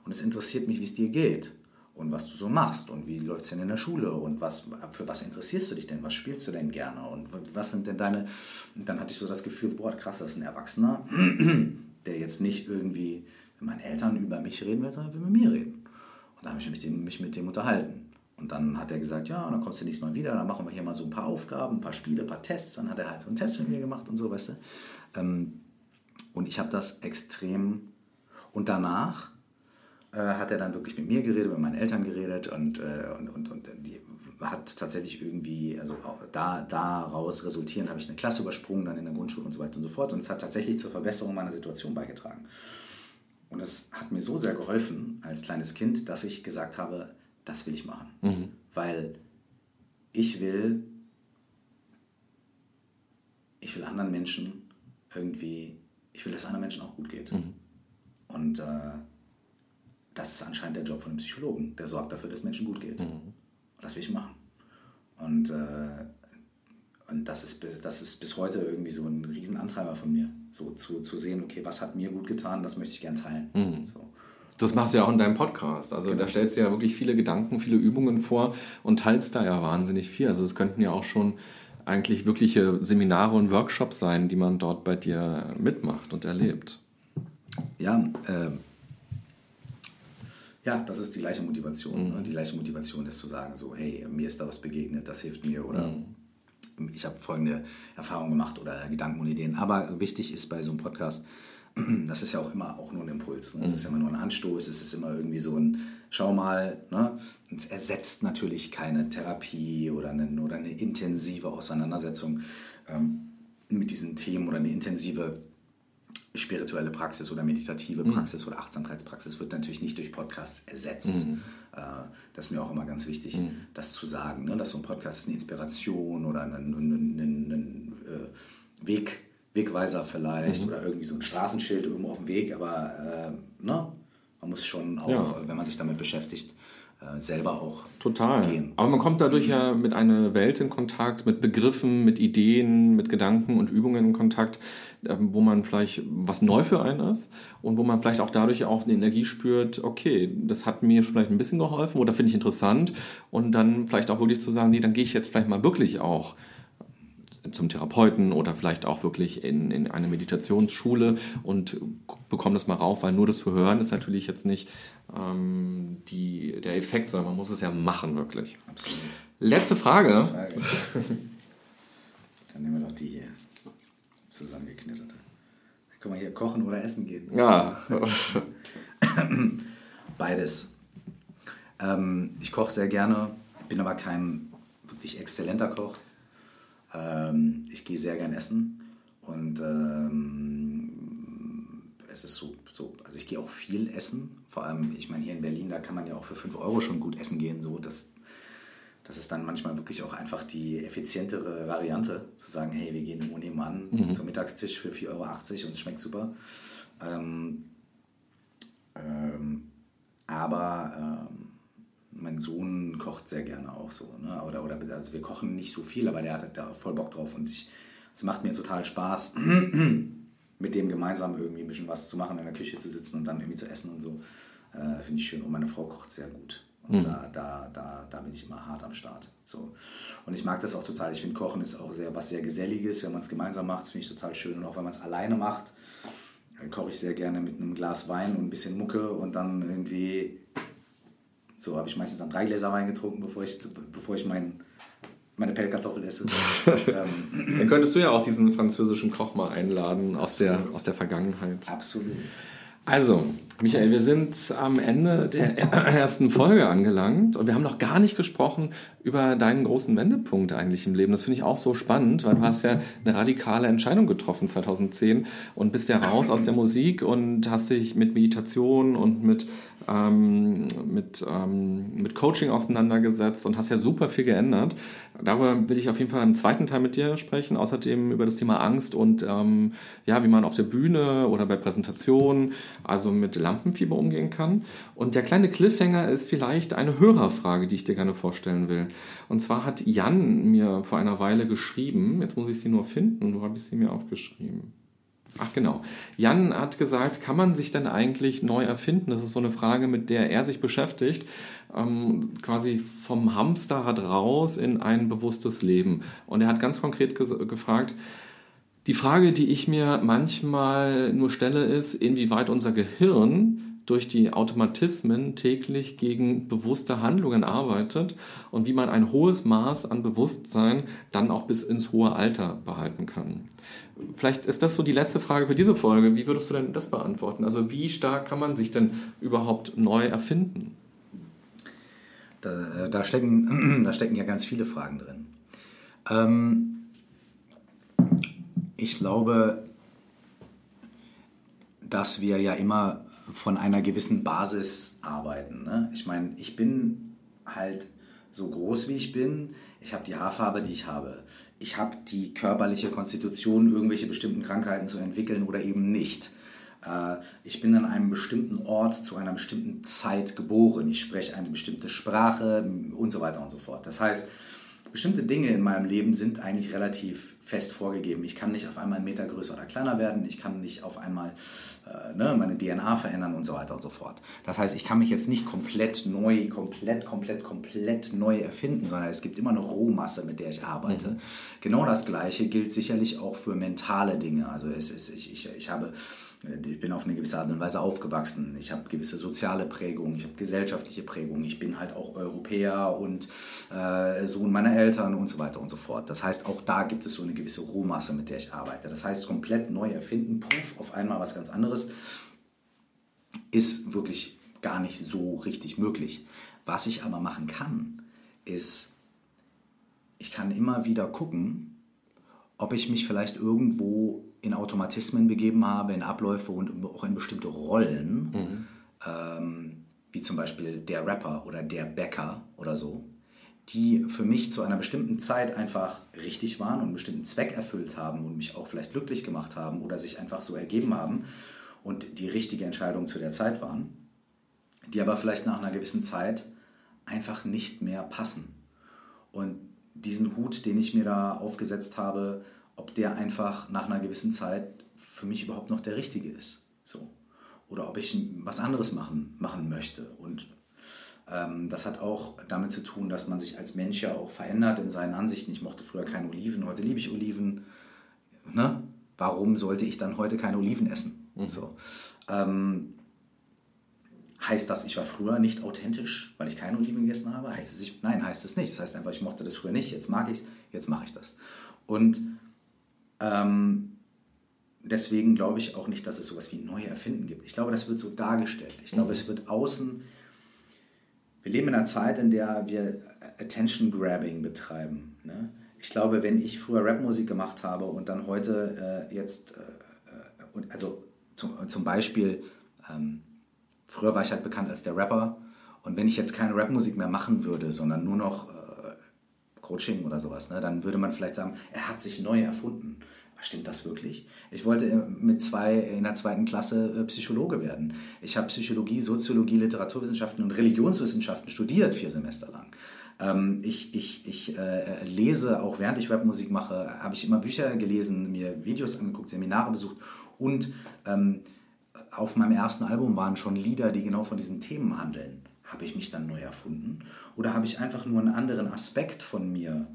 Und es interessiert mich, wie es dir geht und was du so machst und wie läuft es denn in der Schule und was, für was interessierst du dich denn, was spielst du denn gerne und was sind denn deine, und dann hatte ich so das Gefühl, boah, krass, das ist ein Erwachsener, der jetzt nicht irgendwie mit meinen Eltern über mich reden will, sondern will mit mir reden. Und da habe ich mich, mich mit dem unterhalten. Und dann hat er gesagt, ja, dann kommst du nächstes Mal wieder, dann machen wir hier mal so ein paar Aufgaben, ein paar Spiele, ein paar Tests. Dann hat er halt so einen Test mit mir gemacht und so, weißt du. Ähm, und ich habe das extrem... Und danach äh, hat er dann wirklich mit mir geredet, mit meinen Eltern geredet und, äh, und, und, und die hat tatsächlich irgendwie, also da, daraus resultierend habe ich eine Klasse übersprungen, dann in der Grundschule und so weiter und so fort. Und es hat tatsächlich zur Verbesserung meiner Situation beigetragen. Und es hat mir so sehr geholfen als kleines Kind, dass ich gesagt habe, das will ich machen. Mhm. Weil ich will, ich will anderen Menschen irgendwie, ich will, dass anderen Menschen auch gut geht. Mhm. Und äh, das ist anscheinend der Job von einem Psychologen. Der sorgt dafür, dass Menschen gut geht. Mhm. Und das will ich machen. Und, äh, und das, ist bis, das ist bis heute irgendwie so ein Riesenantreiber von mir. So zu, zu sehen, okay, was hat mir gut getan, das möchte ich gern teilen. Mhm. So. Das machst du ja auch in deinem Podcast. Also genau. da stellst du ja wirklich viele Gedanken, viele Übungen vor und teilst da ja wahnsinnig viel. Also es könnten ja auch schon eigentlich wirkliche Seminare und Workshops sein, die man dort bei dir mitmacht und erlebt. Ja, äh, ja, das ist die gleiche Motivation. Mhm. Ne? Die gleiche Motivation ist zu sagen, so, hey, mir ist da was begegnet, das hilft mir oder mhm. ich habe folgende Erfahrungen gemacht oder Gedanken und Ideen. Aber wichtig ist bei so einem Podcast, das ist ja auch immer auch nur ein Impuls. Ne? Das ist immer nur ein Anstoß, es ist immer irgendwie so ein, schau mal, ne? es ersetzt natürlich keine Therapie oder eine, oder eine intensive Auseinandersetzung ähm, mit diesen Themen oder eine intensive spirituelle Praxis oder meditative mhm. Praxis mhm. oder Achtsamkeitspraxis wird natürlich nicht durch Podcasts ersetzt. Mhm. Äh, das ist mir auch immer ganz wichtig, mhm. das zu sagen, ne? dass so ein Podcast eine Inspiration oder ein, ein, ein, ein äh, Weg Wegweiser vielleicht mhm. oder irgendwie so ein Straßenschild irgendwo auf dem Weg, aber äh, ne? man muss schon auch, ja. wenn man sich damit beschäftigt, äh, selber auch Total. gehen. Aber man kommt dadurch ja mit einer Welt in Kontakt, mit Begriffen, mit Ideen, mit Gedanken und Übungen in Kontakt, ähm, wo man vielleicht was neu für einen ist und wo man vielleicht auch dadurch auch eine Energie spürt, okay, das hat mir vielleicht ein bisschen geholfen oder finde ich interessant und dann vielleicht auch wirklich zu sagen, nee, dann gehe ich jetzt vielleicht mal wirklich auch zum Therapeuten oder vielleicht auch wirklich in, in eine Meditationsschule und bekomme das mal rauf, weil nur das zu hören ist natürlich jetzt nicht ähm, die, der Effekt, sondern man muss es ja machen wirklich. Absolut. Letzte Frage. Letzte Frage. Dann nehmen wir doch die hier zusammengeknitterte. Guck mal hier, kochen oder essen gehen. Ja. Beides. Ähm, ich koche sehr gerne, bin aber kein wirklich exzellenter Koch. Ähm, ich gehe sehr gern essen und ähm, es ist so, so, also ich gehe auch viel essen. Vor allem, ich meine, hier in Berlin, da kann man ja auch für 5 Euro schon gut essen gehen. So, das, das ist dann manchmal wirklich auch einfach die effizientere Variante, zu sagen, hey, wir gehen im nebenan mhm. zum Mittagstisch für 4,80 Euro und es schmeckt super. Ähm, ähm, aber ähm, mein Sohn kocht sehr gerne auch so. Ne? Oder, oder, also wir kochen nicht so viel, aber der hat da voll Bock drauf und ich, es macht mir total Spaß, mit dem gemeinsam irgendwie ein bisschen was zu machen, in der Küche zu sitzen und dann irgendwie zu essen und so. Äh, Finde ich schön. Und meine Frau kocht sehr gut. Und mhm. da, da, da, da bin ich immer hart am Start. So. Und ich mag das auch total. Ich finde, Kochen ist auch sehr, was sehr Geselliges. Wenn man es gemeinsam macht, finde ich total schön. Und auch wenn man es alleine macht, koche ich sehr gerne mit einem Glas Wein und ein bisschen Mucke und dann irgendwie so habe ich meistens dann drei Gläser Wein getrunken, bevor ich, bevor ich mein, meine Pellkartoffel esse. ähm. Dann könntest du ja auch diesen französischen Koch mal einladen aus der, aus der Vergangenheit. Absolut. Also, Michael, wir sind am Ende der ersten Folge angelangt und wir haben noch gar nicht gesprochen über deinen großen Wendepunkt eigentlich im Leben. Das finde ich auch so spannend, weil du hast ja eine radikale Entscheidung getroffen 2010 und bist ja raus aus der Musik und hast dich mit Meditation und mit, ähm, mit, ähm, mit Coaching auseinandergesetzt und hast ja super viel geändert. Darüber will ich auf jeden Fall im zweiten Teil mit dir sprechen. Außerdem über das Thema Angst und ähm, ja, wie man auf der Bühne oder bei Präsentationen, also mit Lampenfieber umgehen kann. Und der kleine Cliffhanger ist vielleicht eine Hörerfrage, die ich dir gerne vorstellen will. Und zwar hat Jan mir vor einer Weile geschrieben, jetzt muss ich sie nur finden, wo habe ich sie mir aufgeschrieben? Ach genau. Jan hat gesagt, kann man sich denn eigentlich neu erfinden? Das ist so eine Frage, mit der er sich beschäftigt. Ähm, quasi vom Hamsterrad raus in ein bewusstes Leben. Und er hat ganz konkret gefragt, die Frage, die ich mir manchmal nur stelle, ist, inwieweit unser Gehirn durch die Automatismen täglich gegen bewusste Handlungen arbeitet und wie man ein hohes Maß an Bewusstsein dann auch bis ins hohe Alter behalten kann. Vielleicht ist das so die letzte Frage für diese Folge. Wie würdest du denn das beantworten? Also wie stark kann man sich denn überhaupt neu erfinden? Da, äh, da stecken, da stecken ja ganz viele Fragen drin. Ähm, ich glaube, dass wir ja immer von einer gewissen Basis arbeiten. Ne? Ich meine, ich bin halt so groß wie ich bin. Ich habe die Haarfarbe, die ich habe. Ich habe die körperliche Konstitution, irgendwelche bestimmten Krankheiten zu entwickeln oder eben nicht. Äh, ich bin an einem bestimmten Ort zu einer bestimmten Zeit geboren. Ich spreche eine bestimmte Sprache und so weiter und so fort. Das heißt, bestimmte Dinge in meinem Leben sind eigentlich relativ fest vorgegeben. Ich kann nicht auf einmal einen Meter größer oder kleiner werden, ich kann nicht auf einmal äh, ne, meine DNA verändern und so weiter und so fort. Das heißt, ich kann mich jetzt nicht komplett neu, komplett, komplett, komplett neu erfinden, sondern es gibt immer eine Rohmasse, mit der ich arbeite. Mhm. Genau das Gleiche gilt sicherlich auch für mentale Dinge. Also es ist, ich, ich, ich habe ich bin auf eine gewisse Art und Weise aufgewachsen. Ich habe gewisse soziale Prägungen, ich habe gesellschaftliche Prägungen. Ich bin halt auch Europäer und äh, Sohn meiner Eltern und so weiter und so fort. Das heißt, auch da gibt es so eine gewisse Rohmasse, mit der ich arbeite. Das heißt, komplett neu erfinden, puff, auf einmal was ganz anderes, ist wirklich gar nicht so richtig möglich. Was ich aber machen kann, ist, ich kann immer wieder gucken, ob ich mich vielleicht irgendwo in Automatismen begeben habe, in Abläufe und auch in bestimmte Rollen, mhm. ähm, wie zum Beispiel der Rapper oder der Bäcker oder so, die für mich zu einer bestimmten Zeit einfach richtig waren und einen bestimmten Zweck erfüllt haben und mich auch vielleicht glücklich gemacht haben oder sich einfach so ergeben haben und die richtige Entscheidung zu der Zeit waren, die aber vielleicht nach einer gewissen Zeit einfach nicht mehr passen. Und diesen Hut, den ich mir da aufgesetzt habe, ob der einfach nach einer gewissen Zeit für mich überhaupt noch der richtige ist. So. Oder ob ich was anderes machen, machen möchte. Und ähm, das hat auch damit zu tun, dass man sich als Mensch ja auch verändert in seinen Ansichten. Ich mochte früher keine Oliven, heute liebe ich Oliven. Ne? Warum sollte ich dann heute keine Oliven essen? Mhm. So. Ähm, heißt das, ich war früher nicht authentisch, weil ich keine Oliven gegessen habe? Heißt es, ich, nein, heißt es nicht. Das heißt einfach, ich mochte das früher nicht, jetzt mag ich es, jetzt mache ich das. Und ähm, deswegen glaube ich auch nicht, dass es sowas wie neue Erfinden gibt. Ich glaube, das wird so dargestellt. Ich glaube, mhm. es wird außen. Wir leben in einer Zeit, in der wir Attention Grabbing betreiben. Ne? Ich glaube, wenn ich früher Rapmusik gemacht habe und dann heute äh, jetzt, äh, äh also zum, zum Beispiel, ähm, früher war ich halt bekannt als der Rapper und wenn ich jetzt keine Rapmusik mehr machen würde, sondern nur noch Coaching oder sowas, ne, dann würde man vielleicht sagen, er hat sich neu erfunden. Stimmt das wirklich? Ich wollte mit zwei in der zweiten Klasse äh, Psychologe werden. Ich habe Psychologie, Soziologie, Literaturwissenschaften und Religionswissenschaften studiert, vier Semester lang. Ähm, ich ich, ich äh, lese, auch während ich Rapmusik mache, habe ich immer Bücher gelesen, mir Videos angeguckt, Seminare besucht und ähm, auf meinem ersten Album waren schon Lieder, die genau von diesen Themen handeln. Habe ich mich dann neu erfunden? Oder habe ich einfach nur einen anderen Aspekt von mir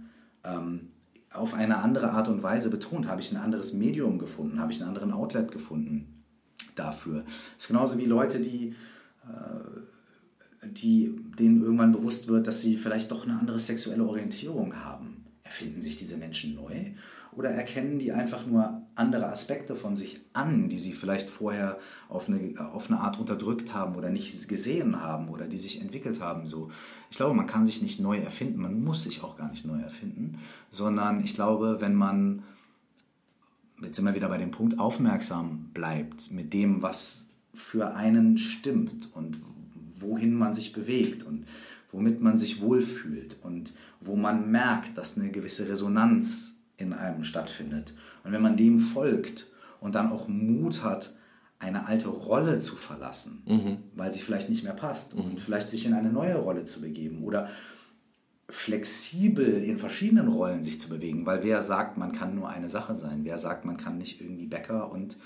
ähm, auf eine andere Art und Weise betont? Habe ich ein anderes Medium gefunden? Habe ich einen anderen Outlet gefunden dafür? Das ist genauso wie Leute, die, äh, die, denen irgendwann bewusst wird, dass sie vielleicht doch eine andere sexuelle Orientierung haben. erfinden sich diese Menschen neu oder erkennen die einfach nur andere Aspekte von sich an, die sie vielleicht vorher auf eine, auf eine Art unterdrückt haben oder nicht gesehen haben oder die sich entwickelt haben. So. Ich glaube, man kann sich nicht neu erfinden, man muss sich auch gar nicht neu erfinden, sondern ich glaube, wenn man, jetzt sind wir wieder bei dem Punkt, aufmerksam bleibt mit dem, was für einen stimmt und wohin man sich bewegt und womit man sich wohlfühlt und wo man merkt, dass eine gewisse Resonanz in einem stattfindet. Und wenn man dem folgt und dann auch Mut hat, eine alte Rolle zu verlassen, mhm. weil sie vielleicht nicht mehr passt mhm. und vielleicht sich in eine neue Rolle zu begeben oder flexibel in verschiedenen Rollen sich zu bewegen, weil wer sagt, man kann nur eine Sache sein? Wer sagt, man kann nicht irgendwie Bäcker und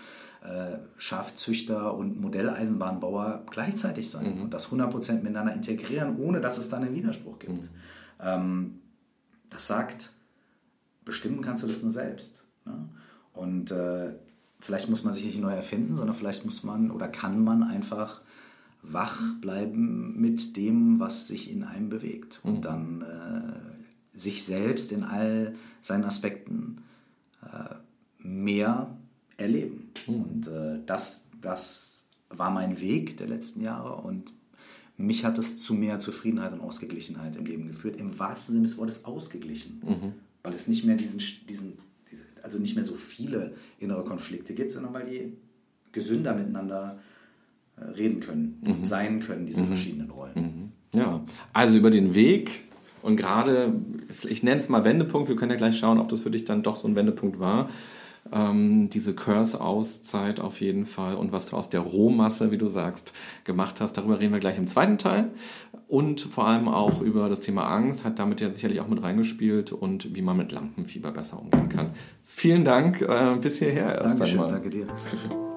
äh, Schafzüchter und Modelleisenbahnbauer gleichzeitig sein mhm. und das 100% miteinander integrieren, ohne dass es dann einen Widerspruch gibt? Mhm. Ähm, das sagt, bestimmen kannst du das nur selbst. Ne? Und äh, vielleicht muss man sich nicht neu erfinden, sondern vielleicht muss man oder kann man einfach wach bleiben mit dem, was sich in einem bewegt und mhm. dann äh, sich selbst in all seinen Aspekten äh, mehr erleben. Mhm. Und äh, das, das war mein Weg der letzten Jahre und mich hat es zu mehr Zufriedenheit und Ausgeglichenheit im Leben geführt, im wahrsten Sinne des Wortes ausgeglichen. Mhm weil es nicht mehr diesen, diesen diese, also nicht mehr so viele innere Konflikte gibt, sondern weil die gesünder miteinander äh, reden können, mhm. sein können, diese mhm. verschiedenen Rollen. Mhm. Ja, also über den Weg und gerade, ich nenne es mal Wendepunkt, wir können ja gleich schauen, ob das für dich dann doch so ein Wendepunkt war ähm, diese Curse-Auszeit auf jeden Fall und was du aus der Rohmasse, wie du sagst, gemacht hast. Darüber reden wir gleich im zweiten Teil. Und vor allem auch über das Thema Angst, hat damit ja sicherlich auch mit reingespielt und wie man mit Lampenfieber besser umgehen kann. Vielen Dank äh, bis hierher erst Dankeschön, einmal. danke dir.